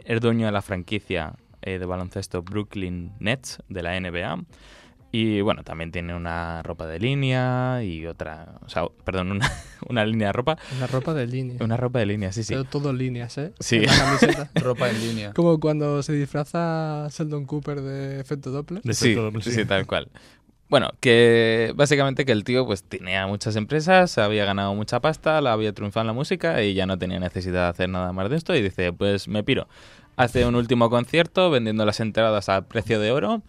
es dueño de la franquicia eh, de baloncesto Brooklyn Nets de la NBA. Y bueno, también tiene una ropa de línea y otra, o sea, perdón, una, una línea de ropa. La ropa de línea. Una ropa de línea, sí, sí. Pero todo líneas, ¿eh? Sí. En la camiseta. Ropa en línea. Como cuando se disfraza Sheldon Cooper de efecto Doppler. De Sí, efecto doble, sí, sí. sí, tal cual. Bueno, que básicamente que el tío pues tenía muchas empresas, había ganado mucha pasta, la había triunfado en la música y ya no tenía necesidad de hacer nada más de esto y dice, pues me piro. Hace un último concierto vendiendo las entradas a precio de oro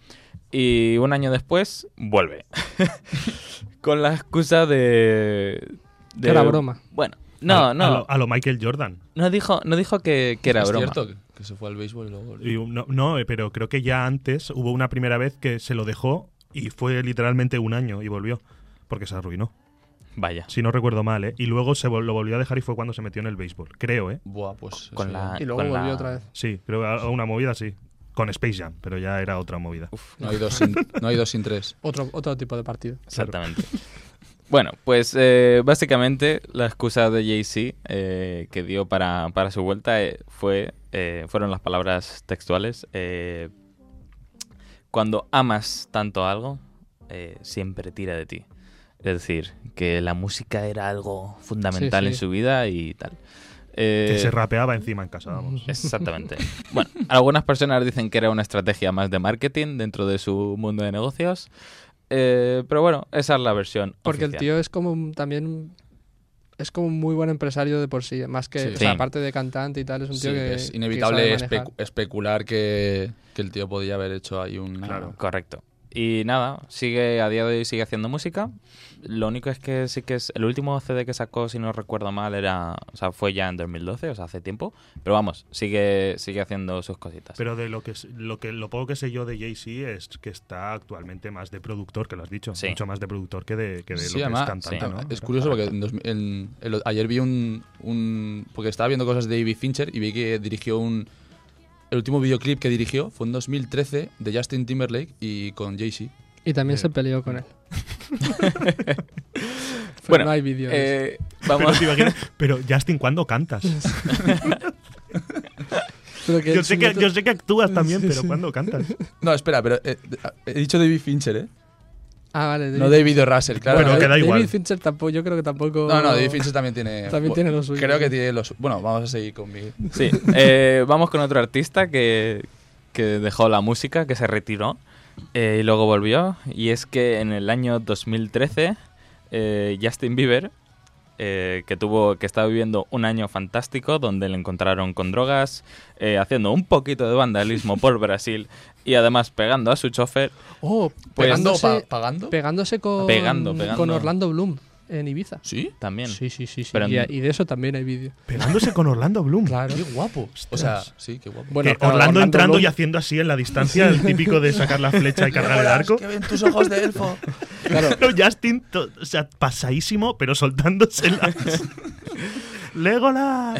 y un año después vuelve. Con la excusa de... de- era broma. Bueno, no, a, no. A lo, a lo Michael Jordan. No dijo, no dijo que, que era es broma. cierto que, se fue al béisbol y luego... Y no, no, eh, pero creo que ya antes hubo una primera vez que se lo dejó y fue literalmente un año y volvió. Porque se arruinó. Vaya. Si no recuerdo mal, ¿eh? Y luego se vol- lo volvió a dejar y fue cuando se metió en el béisbol. Creo, ¿eh? Buah, pues... Con la, Y luego con volvió la- otra vez. Sí, creo que a- una movida sí. Con Space Jam, pero ya era otra movida. No hay dos sin, no hay dos sin tres. Otro, otro tipo de partido. Exactamente. Bueno, pues eh, básicamente la excusa de Jay-Z eh, que dio para, para su vuelta eh, fue, eh, fueron las palabras textuales. Eh, Cuando amas tanto algo, eh, siempre tira de ti. Es decir, que la música era algo fundamental Sí, en su vida y tal. Eh, Que se rapeaba encima en casa, vamos. Exactamente. Bueno, algunas personas dicen que era una estrategia más de marketing dentro de su mundo de negocios. Eh, pero bueno, esa es la versión. Porque el tío es como un- también es como un muy buen empresario de por sí, más que Sí. o sea, Sí. aparte de cantante y tal, es un Sí, tío que es que inevitable sabe manejar. especu- especular que, que el tío podía haber hecho ahí un... Claro. Correcto. Y nada, sigue a día de hoy sigue haciendo música. Lo único es que sí que es el último CD que sacó, si no recuerdo mal, era, o sea, fue ya en 2012, o sea, hace tiempo. Pero vamos, sigue sigue haciendo sus cositas. Pero de lo que lo que lo poco que sé yo de Jay-Z es que está actualmente más de productor, que lo has dicho, Sí. mucho más de productor que de, que de Sí, lo que es cantante, sí. ¿no? Es curioso porque en dos- en- ayer vi un, un- Porque estaba viendo cosas de David Fincher y vi que dirigió un. El último videoclip que dirigió fue en 2013 de Justin Timberlake y con Jay-Z. Y también Eh. se peleó con él. Pero Bueno, no hay vídeo. Eh, Pero, vamos. te imaginas- pero Justin, ¿cuándo cantas? Pero que yo, sé que, yo sé que actúas también, Sí, pero sí. ¿cuándo cantas? No, espera, pero eh, he dicho David Fincher, ¿eh? Ah, vale. No David Russell, claro. Bueno, no, que da David. Fincher tampoco, yo creo que tampoco. no, no, David Fincher también tiene. También tiene lo suyo. Creo que tiene los. Bueno, vamos a seguir con mi. Sí, eh, vamos con otro artista que, que dejó la música, que se retiró eh, y luego volvió. Y es que en el año 2013, eh, Justin Bieber, eh, que tuvo que estaba viviendo un año fantástico, donde le encontraron con drogas, eh, haciendo un poquito de vandalismo por Brasil y además pegando a su chofer. Oh, Pues- ¿Pagando? pegándose, pa- ¿Pagando? pegándose con, Pegando, pegando. con Orlando Bloom en Ibiza. ¿Sí? También. Sí, sí, sí. sí. Pero y, en- y de eso también hay vídeo. Pegándose con Orlando Bloom. Claro. Qué guapo. O sea, sí, qué guapo. Bueno, Que claro, Orlando, entrando Bloom- y haciendo así en la distancia, el típico de sacar la flecha y cargar el arco. Que ven tus ojos de elfo. Claro, Pero Justin, o sea, pasadísimo, pero soltándose las. Legolas.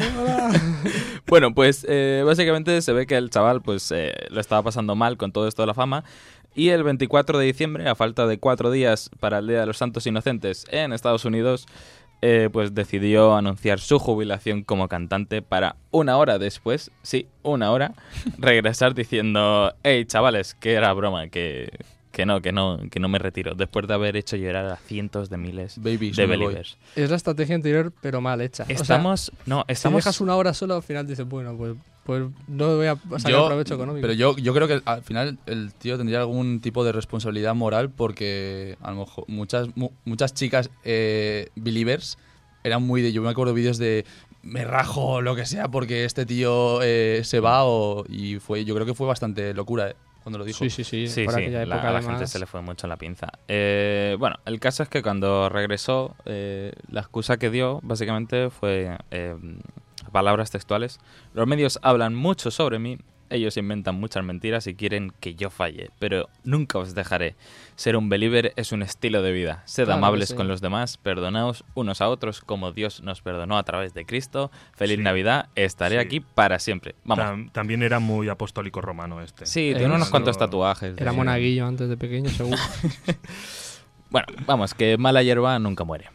Bueno, pues eh, básicamente se ve que el chaval pues eh, lo estaba pasando mal con todo esto de la fama y el 24 de diciembre, a falta de cuatro días para el Día de los Santos Inocentes en Estados Unidos, eh, pues decidió anunciar su jubilación como cantante para una hora después, sí, una hora, regresar diciendo, hey chavales, que era broma, que, que no, que no, que no me retiro, después de haber hecho llorar a cientos de miles Babies, de no believers. es la estrategia anterior, pero mal hecha. O sea, Estamos, no, si estamos... dejas una hora solo, al final dices, bueno, pues, pues no voy a sacar Yo- provecho económico. Pero yo, yo creo que al final el tío tendría algún tipo de responsabilidad moral porque a lo mejor muchas, mu- muchas chicas eh, believers eran muy de. Yo me acuerdo vídeos de me rajo lo que sea porque este tío eh, se va o, y fue yo creo que fue bastante locura eh, cuando lo dijo. sí, sí, sí. Sí, por sí, aquella la- época, a la además. gente se le fue mucho la pinza. Eh, bueno, el caso es que cuando regresó, eh, la excusa que dio básicamente fue eh, palabras textuales. Los medios hablan mucho sobre mí, ellos inventan muchas mentiras y quieren que yo falle, pero nunca os dejaré. Ser un believer es un estilo de vida. Sed Claro amables sí. con los demás, perdonaos unos a otros como Dios nos perdonó a través de Cristo. Feliz Sí. Navidad, estaré Sí. aquí para siempre. Vamos. Tam- también era muy apostólico romano este. Sí, Eh, tiene unos no- cuantos tatuajes. Era de- monaguillo antes de pequeño, seguro. Bueno, vamos, que mala hierba nunca muere.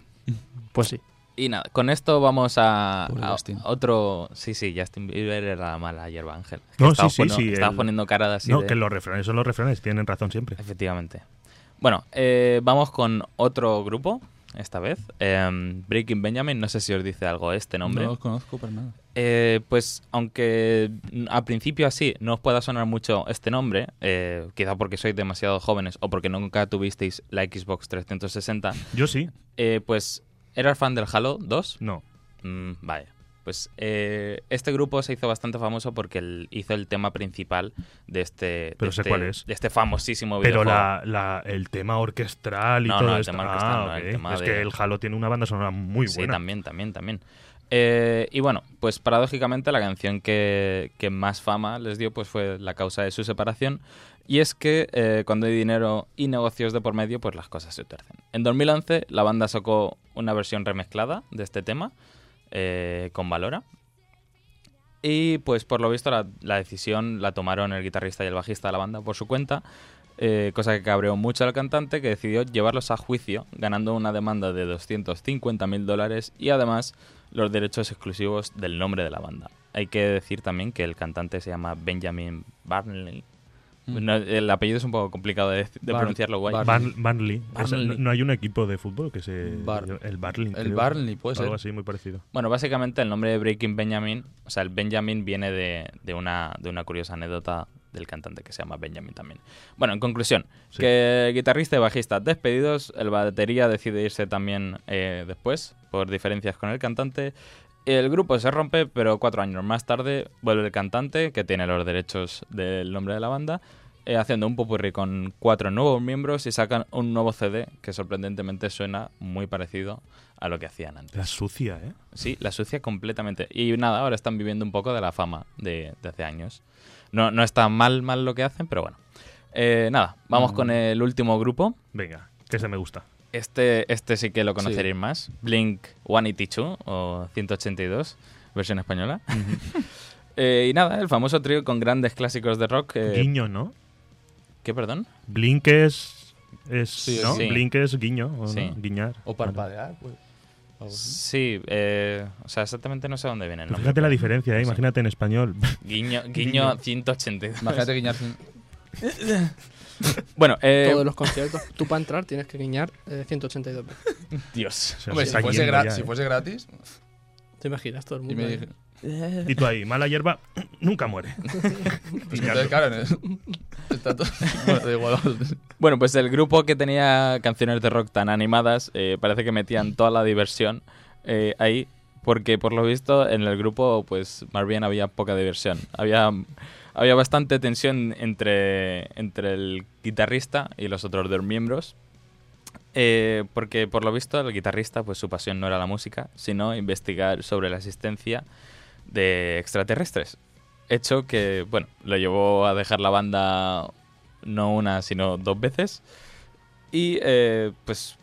pues sí. Y nada, con esto vamos a, a otro... Sí, sí, Justin Bieber era la mala hierba, Ángel. Es que No, estaba sí, sí, poniendo- sí, Estaba el- poniendo cara de así no, de- que los refranes son los refranes, tienen razón siempre. Efectivamente. Bueno, eh, vamos con otro grupo, esta vez. Em, Breaking Benjamin, no sé si os dice algo este nombre. No los conozco para nada. Eh, pues aunque al principio así no os pueda sonar mucho este nombre, eh, quizá porque sois demasiado jóvenes o porque nunca tuvisteis la Xbox 360, Yo sí, eh, pues ¿eras fan del Halo 2? no. Mm, vale. Pues eh, este grupo se hizo bastante famoso porque hizo el tema principal de este, Pero de sé este- cuál es. de este famosísimo Pero videojuego. la, la- el tema orquestral y No, todo no, el esto. tema orquestral Ah, no, el ok. tema es de- que el Halo tiene una banda sonora muy Sí, buena. también, también, también. Eh, y bueno, pues paradójicamente la canción que, que más fama les dio pues fue la causa de su separación. Y es que eh, cuando hay dinero y negocios de por medio, pues las cosas se tuercen. En 2011 la banda sacó una versión remezclada de este tema eh, con Valora. Y pues por lo visto la, decisión la tomaron el guitarrista y el bajista de la banda por su cuenta, eh, cosa que cabreó mucho al cantante que decidió llevarlos a juicio, ganando una demanda de 250 mil dólares y además los derechos exclusivos del nombre de la banda. Hay que decir también que el cantante se llama Benjamin Barnley. No, el apellido es un poco complicado de, de Bar- pronunciarlo guay. Bar- Barn- Burnley. Es- Burnley. no, no hay un equipo de fútbol que se. Bar- el Barnley. El creo. Barnley, puede ser. Algo así, muy parecido. Bueno, básicamente el nombre de Breaking Benjamin, o sea, el Benjamin viene de, de una, de una curiosa anécdota del cantante que se llama Benjamin también. Bueno, en conclusión, Sí. que guitarrista y bajista despedidos, el batería decide irse también eh, después, por diferencias con el cantante. El grupo se rompe, pero cuatro años más tarde vuelve el cantante, que tiene los derechos del nombre de la banda, eh, haciendo un popurrí con cuatro nuevos miembros y sacan un nuevo CD que sorprendentemente suena muy parecido a lo que hacían antes. La sucia, ¿eh? Sí, la sucia completamente. Y nada, ahora están viviendo un poco de la fama de, de hace años. No, no está mal, mal lo que hacen, pero bueno. Eh, nada, vamos con el último grupo. Venga, que ese me gusta. Este, este sí que lo conoceréis más. Blink 182 o 182, versión española. Eh, y nada, el famoso trío con grandes clásicos de rock. eh, Guiño, ¿no? ¿Qué, perdón? Blink es. es Sí, ¿no? sí. Blink es guiño, ¿o no? Sí. guiñar. O parpadear, pues. Sí, eh, o sea, exactamente no sé dónde viene el nombre. fíjate la diferencia, ¿eh? Sí. imagínate en español. Guiño, guiño Guiño. 182. Imagínate guiñar. Bueno, eh, Todos los conciertos. Tú para entrar tienes que guiñar eh, 182 veces. Dios. O sea, Hombre, si fuese, ya, si ¿eh? fuese gratis. ¿Te imaginas todo el Y mundo? me ahí? dije. Y tú ahí, mala hierba, nunca muere. Pues entonces, claro, está todo. Bueno, igual. Bueno, pues el grupo que tenía canciones de rock tan animadas, eh, parece que metían toda la diversión eh, ahí, porque por lo visto en el grupo, pues más bien había poca diversión. Había, había bastante tensión entre, entre el guitarrista y los otros dos miembros. eh, porque por lo visto el guitarrista, pues su pasión no era la música, sino investigar sobre la existencia de extraterrestres. Hecho que, bueno, lo llevó a dejar la banda no una, sino dos veces. Y eh, pues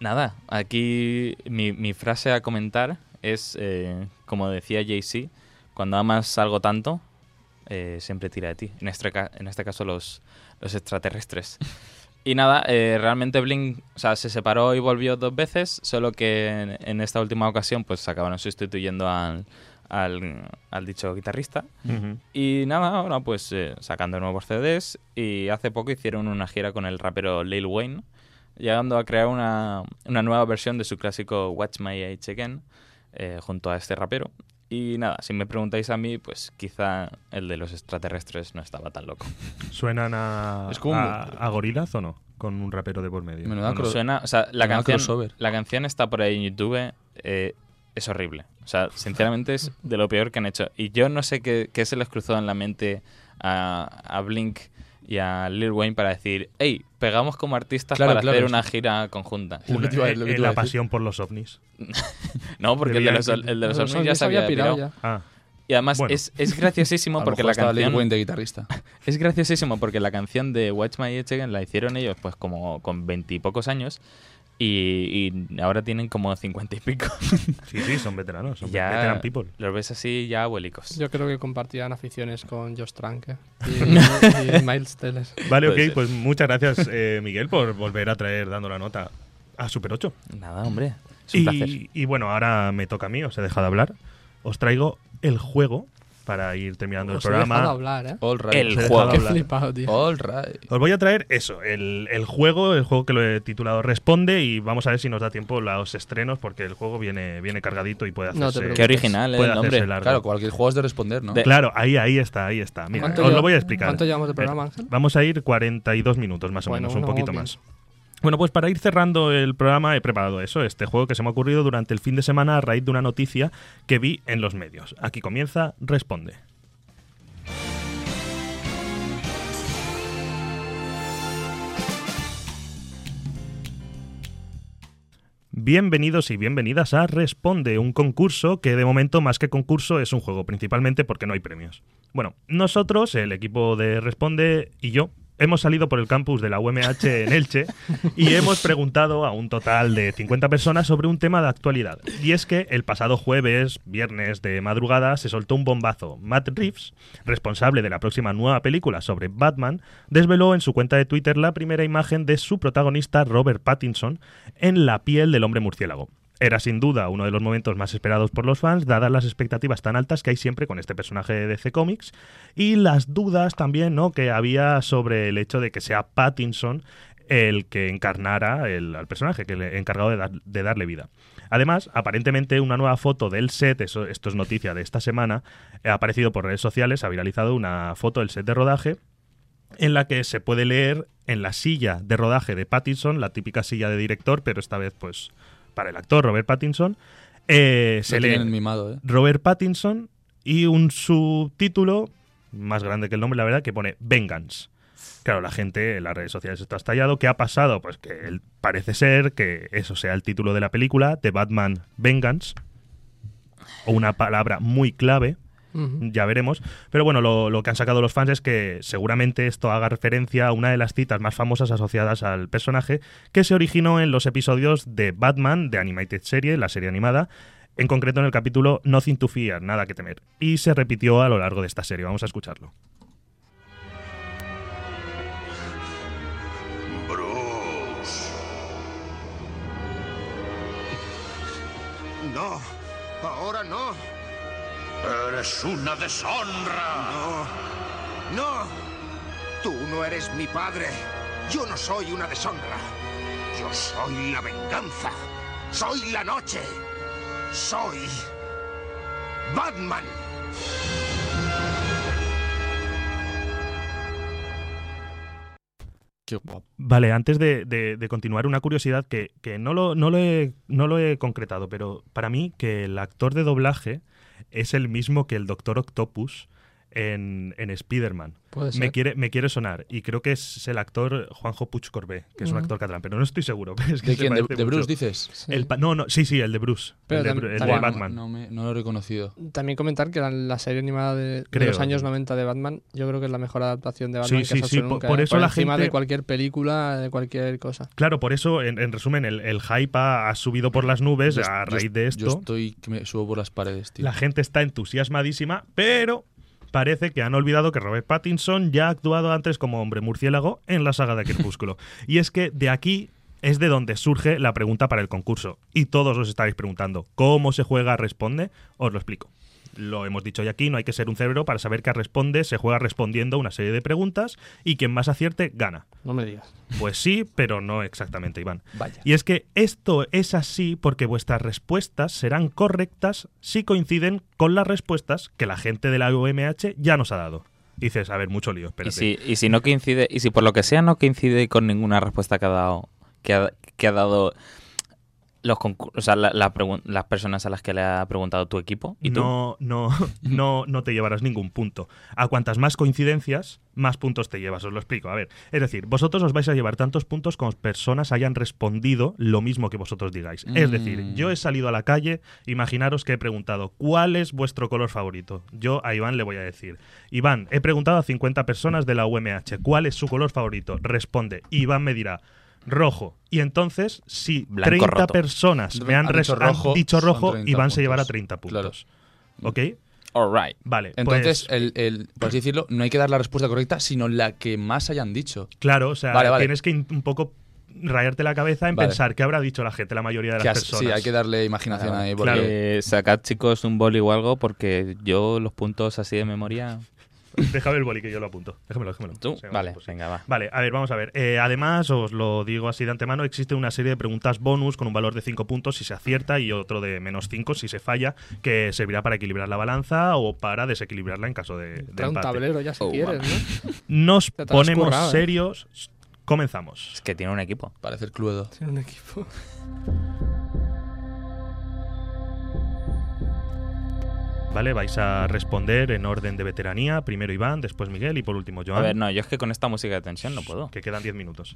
nada, aquí mi, mi frase a comentar es, eh, como decía Jay-Z, cuando amas algo tanto, eh, siempre tira de ti. En este, en este caso los, los extraterrestres. Y nada, eh, realmente Blink o sea, se separó y volvió dos veces, solo que en, en esta última ocasión pues acabaron sustituyendo al, al, al dicho guitarrista. Y nada, ahora pues eh, sacando nuevos CDs y hace poco hicieron una gira con el rapero Lil Wayne, llegando a crear una, una nueva versión de su clásico Watch My Age Again eh, junto a este rapero. Y nada, si me preguntáis a mí, pues quizá el de los extraterrestres no estaba tan loco. ¿Suenan a, Es como- a, a Gorillaz o no? Con un rapero de por medio. Menuda ¿O no? Suena, o sea, la Menuda canción, crossover. la canción está por ahí en YouTube, eh, es horrible. O sea, sinceramente es de lo peor que han hecho. Y yo no sé qué, qué se les cruzó en la mente a, a Blink y a Lil Wayne para decir, hey, pegamos como artistas Claro, para claro, hacer una gira conjunta. Lo que te iba a- lo que Eh, te iba a la pasión por los ovnis. No, porque el de los, el de los Los ovnis ya se había pirado. ya. Ah, Y además Bueno. es, es graciosísimo porque la Lil canción... Wayne de guitarrista. Es graciosísimo porque la canción de Watch My Again la hicieron ellos pues como con veintipocos años y, y ahora tienen como cincuenta y pico. sí, sí, son veteranos. Son Ya veteran people. los ves así ya abuelicos. Yo creo que compartían aficiones con Josh Trank y, y Miles Teller. Vale, ok, Puede ser. pues muchas gracias, eh, Miguel, por volver a traer dando la nota a Super 8. Nada, hombre. Es un placer. Y, y bueno, ahora me toca a mí, os he dejado hablar. Os traigo el juego para ir terminando el he programa. hablar, ¿eh? All right. El Os he juego. Qué hablar. flipado, tío. All right. Os voy a traer eso, el, el juego, el juego que lo he titulado Responde y vamos a ver si nos da tiempo los estrenos porque el juego viene, viene cargadito y puede hacerse. Qué original eh, puede el nombre. hacerse largo. Claro, cualquier juego es de responder, ¿no? De- Claro, ahí, ahí está, ahí está. Mira, ¿Cuánto os lo voy a explicar. ¿Cuánto llevamos de programa, Eh, Ángel? Vamos a ir 42 minutos más o Bueno, menos, un poquito bien. Bueno, pues para ir cerrando el programa he preparado eso, este juego que se me ha ocurrido durante el fin de semana a raíz de una noticia que vi en los medios. Aquí comienza Responde. Bienvenidos y bienvenidas a Responde, un concurso que de momento más que concurso es un juego, principalmente porque no hay premios. Bueno, nosotros, el equipo de Responde y yo, hemos salido por el campus de la UMH en Elche y hemos preguntado a un total de 50 personas sobre un tema de actualidad. Y es que el pasado jueves, viernes de madrugada, se soltó un bombazo. Matt Reeves, responsable de la próxima nueva película sobre Batman, desveló en su cuenta de Twitter la primera imagen de su protagonista Robert Pattinson en la piel del hombre murciélago. Era sin duda uno de los momentos más esperados por los fans, dadas las expectativas tan altas que hay siempre con este personaje de DC Comics y las dudas también ¿no? que había sobre el hecho de que sea Pattinson el que encarnara el, al personaje, que le encargado de, dar- de darle vida. Además, aparentemente una nueva foto del set, esto es noticia de esta semana, ha aparecido por redes sociales, ha viralizado una foto del set de rodaje en la que se puede leer en la silla de rodaje de Pattinson, la típica silla de director, pero esta vez pues para el actor Robert Pattinson, eh, se lee mimado, ¿eh? Robert Pattinson y un subtítulo más grande que el nombre, la verdad, que pone Vengeance. Claro, la gente en las redes sociales está estallado. ¿Qué ha pasado? Pues que él- parece ser que eso sea el título de la película, The Batman Vengeance, o una palabra muy clave, Ya veremos. Pero bueno, lo, lo que han sacado los fans es que seguramente esto haga referencia a una de las citas más famosas asociadas al personaje, que se originó en los episodios de Batman, de Animated Serie, la serie animada, en concreto en el capítulo Nothing to Fear, nada que temer. Y se repitió a lo largo de esta serie. Vamos a escucharlo. Bruce. No. Eres una deshonra. No, no. Tú no eres mi padre. Yo no soy una deshonra. Yo soy la venganza. Soy la noche. Soy Batman. Vale, antes de, de- de continuar, una curiosidad que, que no, lo, no, lo he, no lo he concretado, pero para mí que el actor de doblaje es el mismo que el Doctor Octopus en, en Spider-Man. Puede Me ser. quiere, me quiere sonar. Y creo que es el actor Juanjo Puig Corbé, que es un actor catalán, pero no estoy seguro. Es que ¿De quién? ¿De, Bruce dices? Sí. El no, no, sí, sí, el de Bruce. Pero el de, el Batman. No, me- no lo he reconocido. También comentar que la, la serie animada de, los años 90 de Batman, yo creo que es la mejor adaptación de Batman Sí, que sí, se ha sí, hecho po- nunca, por ¿eh? eso la encima gente- de cualquier película, de cualquier cosa. Claro, por eso, en, en resumen, el, el hype ha, ha subido por las nubes Yo- a yo- raíz de esto. Yo estoy que me subo por las paredes, tío. La gente está entusiasmadísima, pero parece que han olvidado que Robert Pattinson ya ha actuado antes como hombre murciélago en la saga de Crepúsculo. y es que de aquí es de donde surge la pregunta para el concurso. Y todos os estáis preguntando, ¿cómo se juega responde? Os lo explico. Lo hemos dicho ya aquí, no hay que ser un cerebro para saber que responde se juega respondiendo una serie de preguntas y quien más acierte gana. No me digas. Pues sí, pero no exactamente, Iván. Vaya. Y es que esto es así porque vuestras respuestas serán correctas si coinciden con las respuestas que la gente de la UMH ya nos ha dado. Dices, a ver, mucho lío, Y espérate. si, y si no coincide, y si por lo que sea no coincide con ninguna respuesta que ha dado, que ha, que ha dado los o sea, la- las personas a las que le ha preguntado tu equipo y tú. no, no, no, no te llevarás ningún punto. A cuantas más coincidencias, más puntos te llevas. Os lo explico. A ver, es decir, vosotros os vais a llevar tantos puntos como personas hayan respondido lo mismo que vosotros digáis. Es decir, Mm. yo he salido a la calle, imaginaros que he preguntado, ¿cuál es vuestro color favorito? Yo a Iván le voy a decir, Iván, he preguntado a 50 personas de la UMH, ¿cuál es su color favorito? Responde. Iván me dirá, rojo. Y entonces, si Blanco 30 roto. personas me han, Han dicho han rojo, dicho son rojo, 30 Iván se llevará puntos. 30 Claro. puntos. ¿Ok? All right. Vale. Entonces, pues, el, el- por así decirlo, no hay que dar la respuesta correcta, sino la que más hayan dicho. claro, o sea, Vale, vale. tienes que un poco rayarte la cabeza en Vale. pensar qué habrá dicho la gente, la mayoría de las has- personas. sí, hay que darle imaginación vale. ahí. Porque Claro. Eh, sacad, chicos, un boli o algo, porque yo los puntos así de memoria. Déjame el boli que yo lo apunto. Déjamelo, déjamelo. ¿Tú? Sí, vale, pues sí. venga, va. Vale, a ver, vamos a ver. Eh, además, os lo digo así de antemano, existe una serie de preguntas bonus con un valor de 5 puntos si se acierta y otro de menos 5 si se falla, que servirá para equilibrar la balanza o para desequilibrarla en caso de, de Trae un tablero ya si Oh, quieres, ¿no? Nos ponemos currado, ¿eh? serios. Comenzamos. Es que tiene un equipo. parece el Cluedo. Tiene un equipo. Vale, vais a responder en orden de veteranía. Primero Iván, después Miguel y por último Joan. A ver, no, yo es que con esta música de tensión no puedo. Que quedan 10 minutos.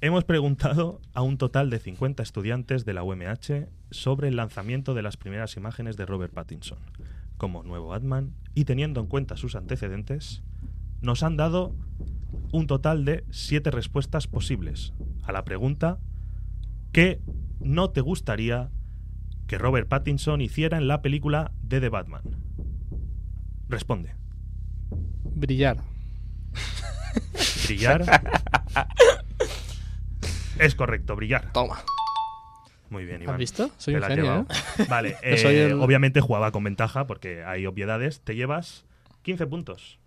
Hemos preguntado a un total de 50 estudiantes de la UMH sobre el lanzamiento de las primeras imágenes de Robert Pattinson como nuevo Batman y teniendo en cuenta sus antecedentes, nos han dado un total de 7 respuestas posibles a la pregunta ¿qué no te gustaría que Robert Pattinson hiciera en la película de The Batman? Responde. Brillar. Brillar. es correcto, brillar. Toma. Muy bien, Iván. ¿Has visto? Soy un genio. ¿eh? Vale, soy eh, el- obviamente jugaba con ventaja porque hay obviedades. Te llevas 15 puntos.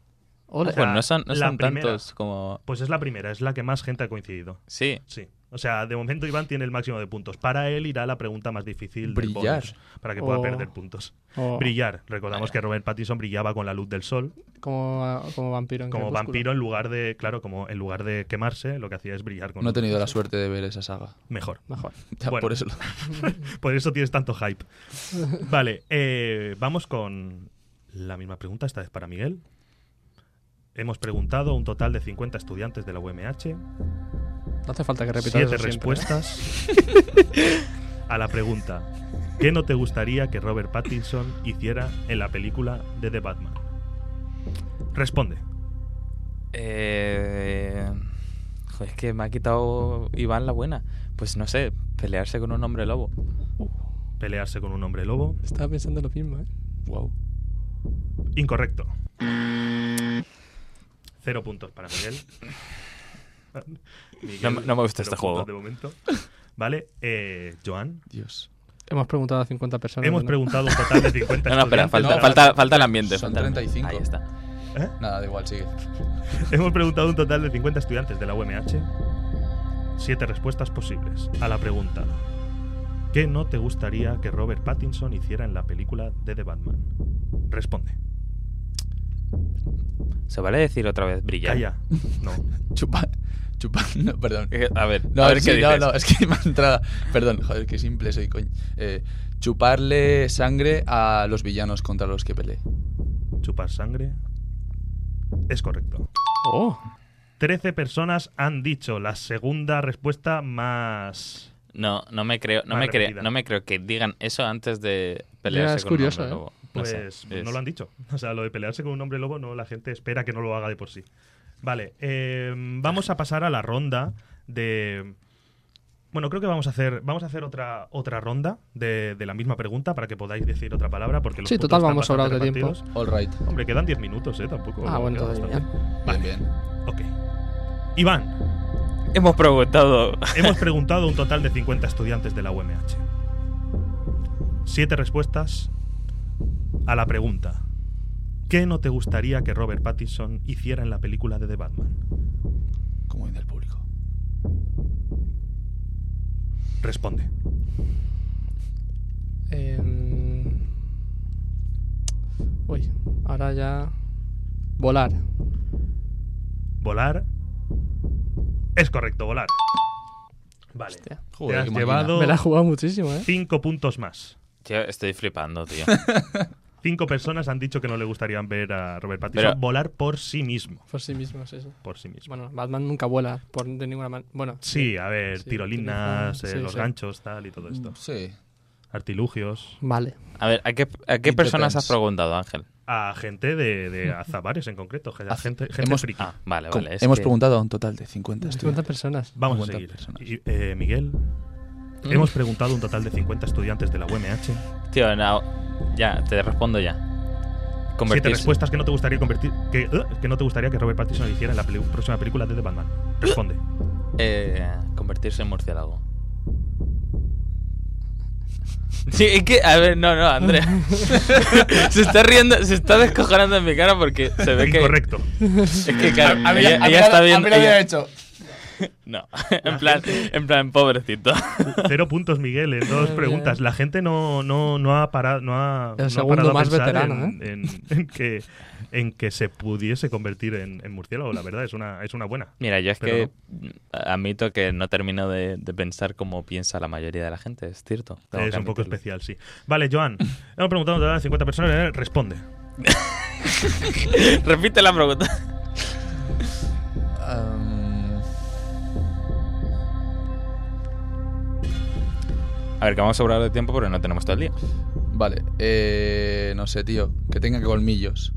Ole. O sea, Pues no son, no tantos como. Pues es la primera, es la que más gente ha coincidido. Sí. Sí. O sea, de momento Iván tiene el máximo de puntos. Para él irá la pregunta más difícil del Brillar. bonus, para que pueda Oh. perder puntos. O- Brillar. Recordamos que Robert Pattinson brillaba con la luz del sol Como, como vampiro en como Crepúsculo. vampiro en lugar de, claro, como en lugar de quemarse, lo que hacía es brillar con No he tenido la suerte de ver esa saga. mejor. Mejor. Ya, Bueno. Por eso lo- Por eso tienes tanto hype. Vale, eh, vamos con la misma pregunta, esta vez para Miguel. Hemos preguntado a un total de 50 estudiantes de la UMH, No hace falta que repitas siete eso ¿eh? respuestas a la pregunta ¿Qué no te gustaría que Robert Pattinson hiciera en la película de The Batman? Responde. Eh... Joder, es que me ha quitado Iván la buena. Pues no sé, pelearse con un hombre lobo. Pelearse con un hombre lobo. Estaba pensando lo mismo, ¿eh? Wow. Incorrecto. Cero puntos para Miguel. Miguel, No me- no me gusta este juego. puntos De momento. Vale, eh, Joan. Dios. Hemos preguntado a 50 personas. Hemos ¿no? preguntado un total de 50 No, no, espera, falta, falta, falta el ambiente. Son falta el ambiente. 35. Ahí está. ¿Eh? Nada, da igual, sigue. Hemos preguntado a un total de 50 estudiantes de la UMH. Siete respuestas posibles a la pregunta ¿Qué no te gustaría que Robert Pattinson hiciera en la película de The Batman? Responde. ¿Se vale decir otra vez brillar? Calla. No. Chupa. Chupa. No, perdón. A ver, No, a ver sí, qué no, dices. no, es que me ha entrado. Perdón, joder, qué simple soy, coño. Eh, chuparle sangre a los villanos contra los que peleé. Chupar sangre. Es correcto. Oh, 13 personas han dicho la segunda respuesta más. No, no me creo, no me creo, no me creo que digan eso antes de pelearse es con un curioso, hombre ¿eh? lobo. No Pues sé, es- no lo han dicho. O sea, lo de pelearse con un hombre lobo, no, la gente espera que no lo haga de por sí. Vale, eh, vamos a pasar a la ronda de. Bueno, creo que vamos a hacer, vamos a hacer otra, otra ronda de, de la misma pregunta para que podáis decir otra palabra. Porque los Sí, total, están vamos sobrados de tiempo. All right. Hombre, quedan 10 minutos, ¿eh? Tampoco. ah, bueno, todavía. bastante. Bien, bien. Ok. Iván, Hemos preguntado. hemos preguntado a un total de 50 estudiantes de la UMH. Siete respuestas a la pregunta. ¿Qué no te gustaría que Robert Pattinson hiciera en la película de The Batman? Como en el público. Responde. Em, Uy, ahora ya. Volar. Volar. Es correcto, volar. Vale. Hostia. Joder, te has llevado Me la he jugado muchísimo, ¿eh? cinco puntos más. Tío, estoy flipando, tío. Cinco personas han dicho que no le gustaría ver a Robert Pattinson Pero- volar por sí mismo. Por sí mismo, es eso. Por sí mismo. Bueno, Batman nunca vuela por de ninguna manera. Bueno, Sí, a ver, Sí, tirolinas, eh, sí, los sí. ganchos, tal y todo Mm. esto. Sí. Artilugios. Vale. A ver, ¿a qué, a qué It personas has depends. preguntado, Ángel? A gente de, de Azabares en concreto. gente, Ah, gente, gente hemos- friki. Ah, vale, Com- vale. es Hemos que- preguntado a un total de 50 50 estudiantes. personas. Vamos a 50 seguir. personas. Y, eh, Miguel, hemos preguntado a un total de 50 estudiantes de la UMH. Tío, no, ya, te respondo ya. Siete respuestas que no te gustaría convertir, que, uh, que no te gustaría que Robert Pattinson hiciera en la peli- próxima película de The Batman. Responde. Eh, convertirse en murciélago. Sí, es que, a ver, no, no, Andrea. se está riendo, se está descojonando en mi cara porque se ve que. Incorrecto. Es que, claro, A ella, a ella está a bien. mí lo había ella- hecho. No, en plan, en plan, pobrecito. Cero puntos, Miguel, en dos preguntas. La gente no, no, no ha parado, no ha, El no ha segundo parado a más pensar veterano, en, en- en que, en que se pudiese convertir en, en murciélago. La verdad, es una, es una buena. Mira, yo es Pero que admito que no termino de, de pensar como piensa la mayoría de la gente, es cierto. tengo es que un poco especial, sí. Vale, Joan, hemos preguntado a un total de 50 personas. eh, Responde. Repite la pregunta. A ver, que vamos a sobrar de tiempo, pero no tenemos todo el día. vale. Eh, no sé, tío. Que tenga colmillos.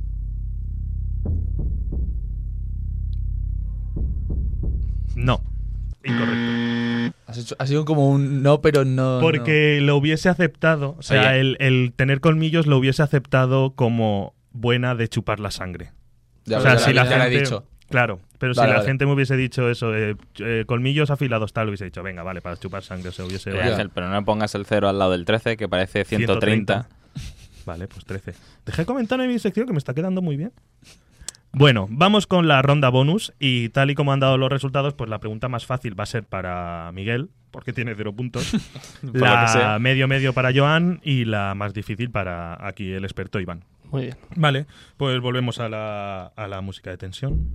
No. Incorrecto. Has, hecho- ha sido como un no, pero no. Porque lo hubiese aceptado, o sea, Oye. el, el tener colmillos lo hubiese aceptado como buena de chupar la sangre. Ya, o sea, ya si la, la ya la he gente- dicho. Claro, pero si la vale. gente me hubiese dicho eso, eh, eh, colmillos afilados tal, hubiese dicho, venga, vale, para chupar sangre, se hubiese... Eh. Ángel, pero no me pongas el cero al lado del 13, que parece 130. Vale, pues 13. Dejé de comentar en mi sección que me está quedando muy bien. Bueno, vamos con la ronda bonus y tal y como han dado los resultados, pues la pregunta más fácil va a ser para Miguel, porque tiene cero puntos. La medio medio para Joan y la más difícil para aquí el experto Iván. Muy bien. Vale, pues volvemos a la, a la música de tensión.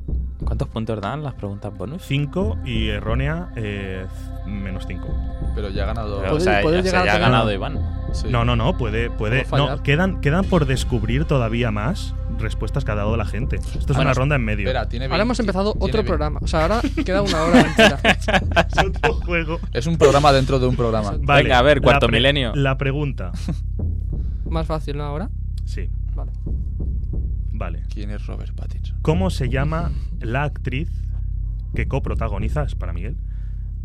¿Cuántos puntos dan las preguntas bonus? 5 y errónea eh, menos 5. Pero ya ha ganado. Pero, o ¿Puede- sea, puede o sea, llegar a ya ha tener- ganado Iván. Sí. No, no, no, puede, puede. No, quedan, quedan por descubrir todavía más. respuestas que ha dado la gente. Esto es una ronda en medio. Espera, tiene Ahora hemos 20, empezado tiene otro 20. programa. O sea, ahora queda una hora entera. Es otro juego. Es un programa dentro de un programa. Vale, Venga, a ver, cuarto milenio. La pregunta. Más fácil, ¿no? Ahora. Sí, Vale. vale. ¿Quién es Robert Pattinson? ¿Cómo se llama la actriz que coprotagoniza, es para Miguel,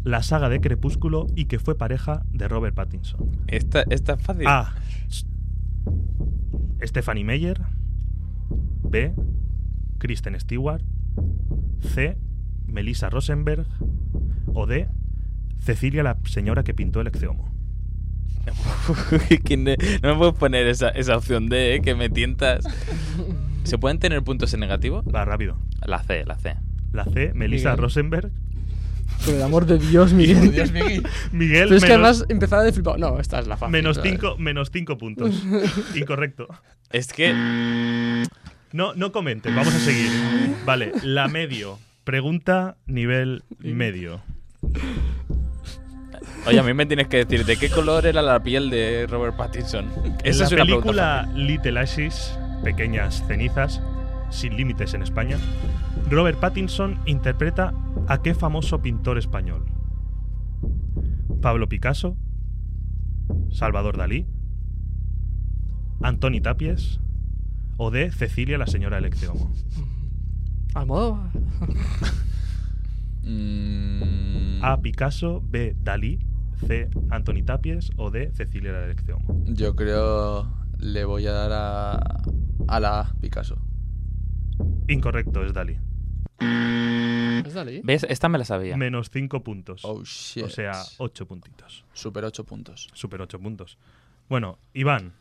la saga de Crepúsculo y que fue pareja de Robert Pattinson? Esta, esta es fácil. A. Stephanie Meyer. B. Kristen Stewart. C. Melissa Rosenberg. O D. Cecilia, la señora que pintó el Exeomo. Que no, no me puedes poner esa, esa opción de eh, que me tientas. ¿Se pueden tener puntos en negativo? Va rápido. La C, la C. La C. Melissa Miguel. Rosenberg. Por el amor de Dios, Miguel. Dios, Miguel. Miguel. Pero es que además empezaba de flipado. No, esta es la fácil. Menos. 5 menos cinco puntos. Incorrecto. Es que No, no comentes, vamos a seguir. Vale, la medio. Pregunta nivel medio. Oye, a mí me tienes que decir de qué color era la piel de Robert Pattinson. En Esa la es una pregunta película. Little Ashes, Pequeñas Cenizas, sin límites en España, Robert Pattinson interpreta a qué famoso pintor español? Pablo Picasso, Salvador Dalí, Antoni Tapies o de Cecilia la señora Electeomo. Al modo. A. Picasso, B. Dalí, C. Antoni Tapies o D. Cecilia la Electeomo. yo creo le voy a dar a, a la A, Picasso. Incorrecto, es Dalí. ¿Es Dalí? ¿Ves? Esta me la sabía. Menos 5 puntos. Oh, shit. O sea, 8 puntitos. Super 8 puntos. Super 8 puntos. Bueno, Iván.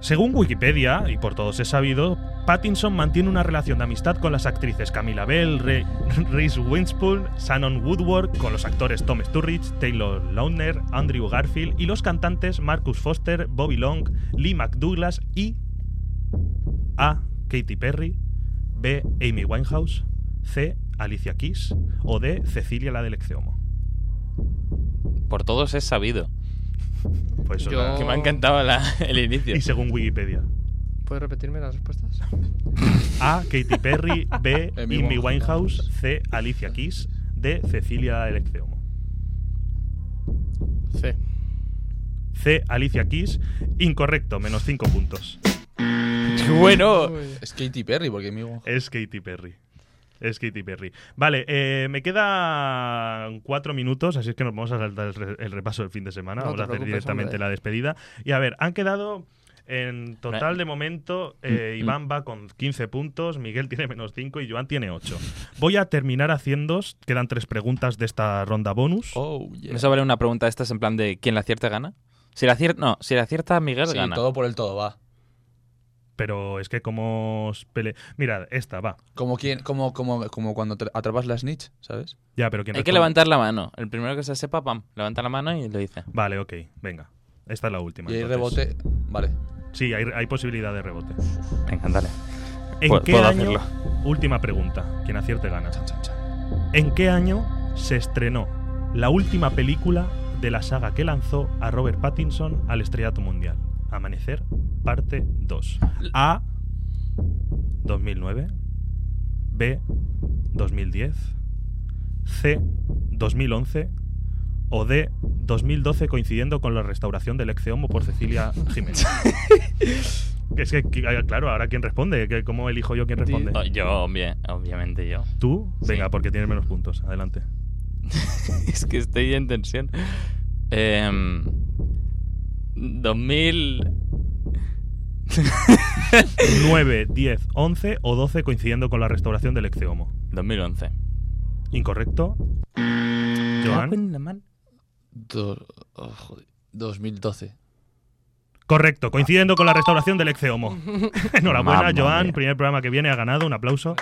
Según Wikipedia, y por todos es sabido, Pattinson mantiene una relación de amistad con las actrices Camila Bell, Re- Reese Witherspoon, Shannon Woodward, con los actores Tom Sturridge, Taylor Lautner, Andrew Garfield y los cantantes Marcus Foster, Bobby Long, Lee McDouglas y A. Katy Perry, B. Amy Winehouse, C. Alicia Keys o D. Cecilia la del. Por todos es sabido. Pues eso Yo- la- Que me ha encantado la- el inicio. Y según Wikipedia. ¿Puedes repetirme las respuestas? A. Katy Perry. B. Amy Amy Winehouse. C. Alicia Keys. D. Cecilia Elecceomo. C. C. Alicia Keys. Incorrecto, menos 5 puntos. bueno. Es Katy Perry, porque mi Es Katy Perry. Es Katy Perry. Vale, eh, me quedan cuatro minutos, así es que nos vamos a saltar el, re- el repaso del fin de semana. No vamos a hacer directamente hombre. la despedida. Y a ver, han quedado en total de momento, eh, Mm, Iván va con 15 puntos, Miguel tiene menos 5 y Joan tiene 8. Voy a terminar haciendo, quedan tres preguntas de esta ronda bonus. Oh, yeah. ¿Eso vale una pregunta de estas en plan de quién la acierta gana? Si la acierta, no, si la acierta Miguel Sí, gana. todo por el todo, va. Pero es que como os pele... Mirad, esta va. Como, quien, como, como, como cuando tra- atrapas la snitch, ¿sabes? Ya, pero ¿quién Hay que levantar la mano. El primero que se sepa, pam, levanta la mano y lo dice. Vale, ok, venga. Esta es la última. Y hay entonces. rebote. Vale. Sí, hay, hay posibilidad de rebote. Venga, dale. ¿En qué puedo año? hacerlo. Última pregunta. Quien acierte gana. Chan, chan, chan. ¿En qué año se estrenó la última película de la saga que lanzó a Robert Pattinson al estrellato mundial? Amanecer, parte 2. A. 2009. B. 2010. C. 2011. O D. 2012 coincidiendo con la restauración del Exeomo por Cecilia Jiménez. Es que, claro, ahora quién responde, cómo elijo yo quién responde. Yo, obvia- obviamente yo. ¿Tú? Sí. Venga, porque tienes menos puntos. Adelante. es que estoy en tensión. Em, 2000. 9, 10, 11 o 12 coincidiendo con la restauración del Exeomo. 2011. Incorrecto. Joan. Do- oh, joder. 2012. Correcto, coincidiendo con la restauración del Exeomo. Enhorabuena, Mamma Joan. mía. Primer programa que viene, ha ganado. Un aplauso.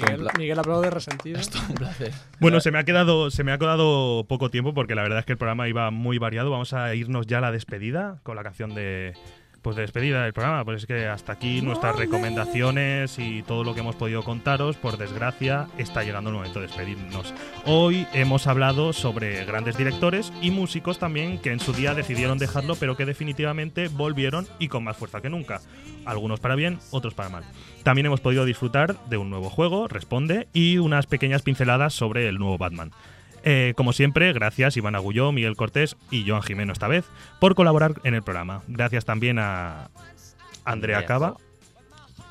Miguel, Miguel aplaude resentido. Un placer. Bueno, se me ha quedado, se me ha quedado poco tiempo porque la verdad es que el programa iba muy variado. Vamos a irnos ya a la despedida con la canción de Pues de despedida del programa, pues es que hasta aquí nuestras recomendaciones y todo lo que hemos podido contaros, por desgracia, está llegando el momento de despedirnos. Hoy hemos hablado sobre grandes directores y músicos también que en su día decidieron dejarlo, pero que definitivamente volvieron y con más fuerza que nunca. Algunos para bien, otros para mal. También hemos podido disfrutar de un nuevo juego, Responde, y unas pequeñas pinceladas sobre el nuevo Batman. Eh, como siempre, gracias Iván Agulló, Miguel Cortés y Joan Jimeno esta vez por colaborar en el programa. Gracias también a Andrea Andrea Cava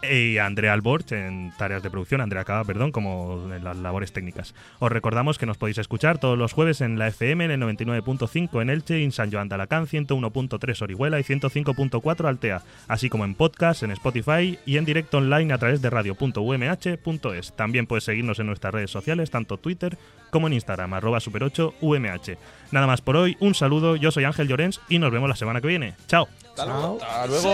y Andrea Alborch en tareas de producción, Andrea Cava, perdón, como en las labores técnicas. Os recordamos que nos podéis escuchar todos los jueves en la FM, en el 99.5 en Elche, en San Joan de Alacant, 101.3 Orihuela y 105.4 Altea, así como en podcast, en Spotify y en directo online a través de radio.umh.es. También puedes seguirnos en nuestras redes sociales, tanto Twitter como en Instagram, arroba super8umh. Nada más por hoy, un saludo, yo soy Ángel Llorens y nos vemos la semana que viene. Chao. Hasta luego. Hasta luego.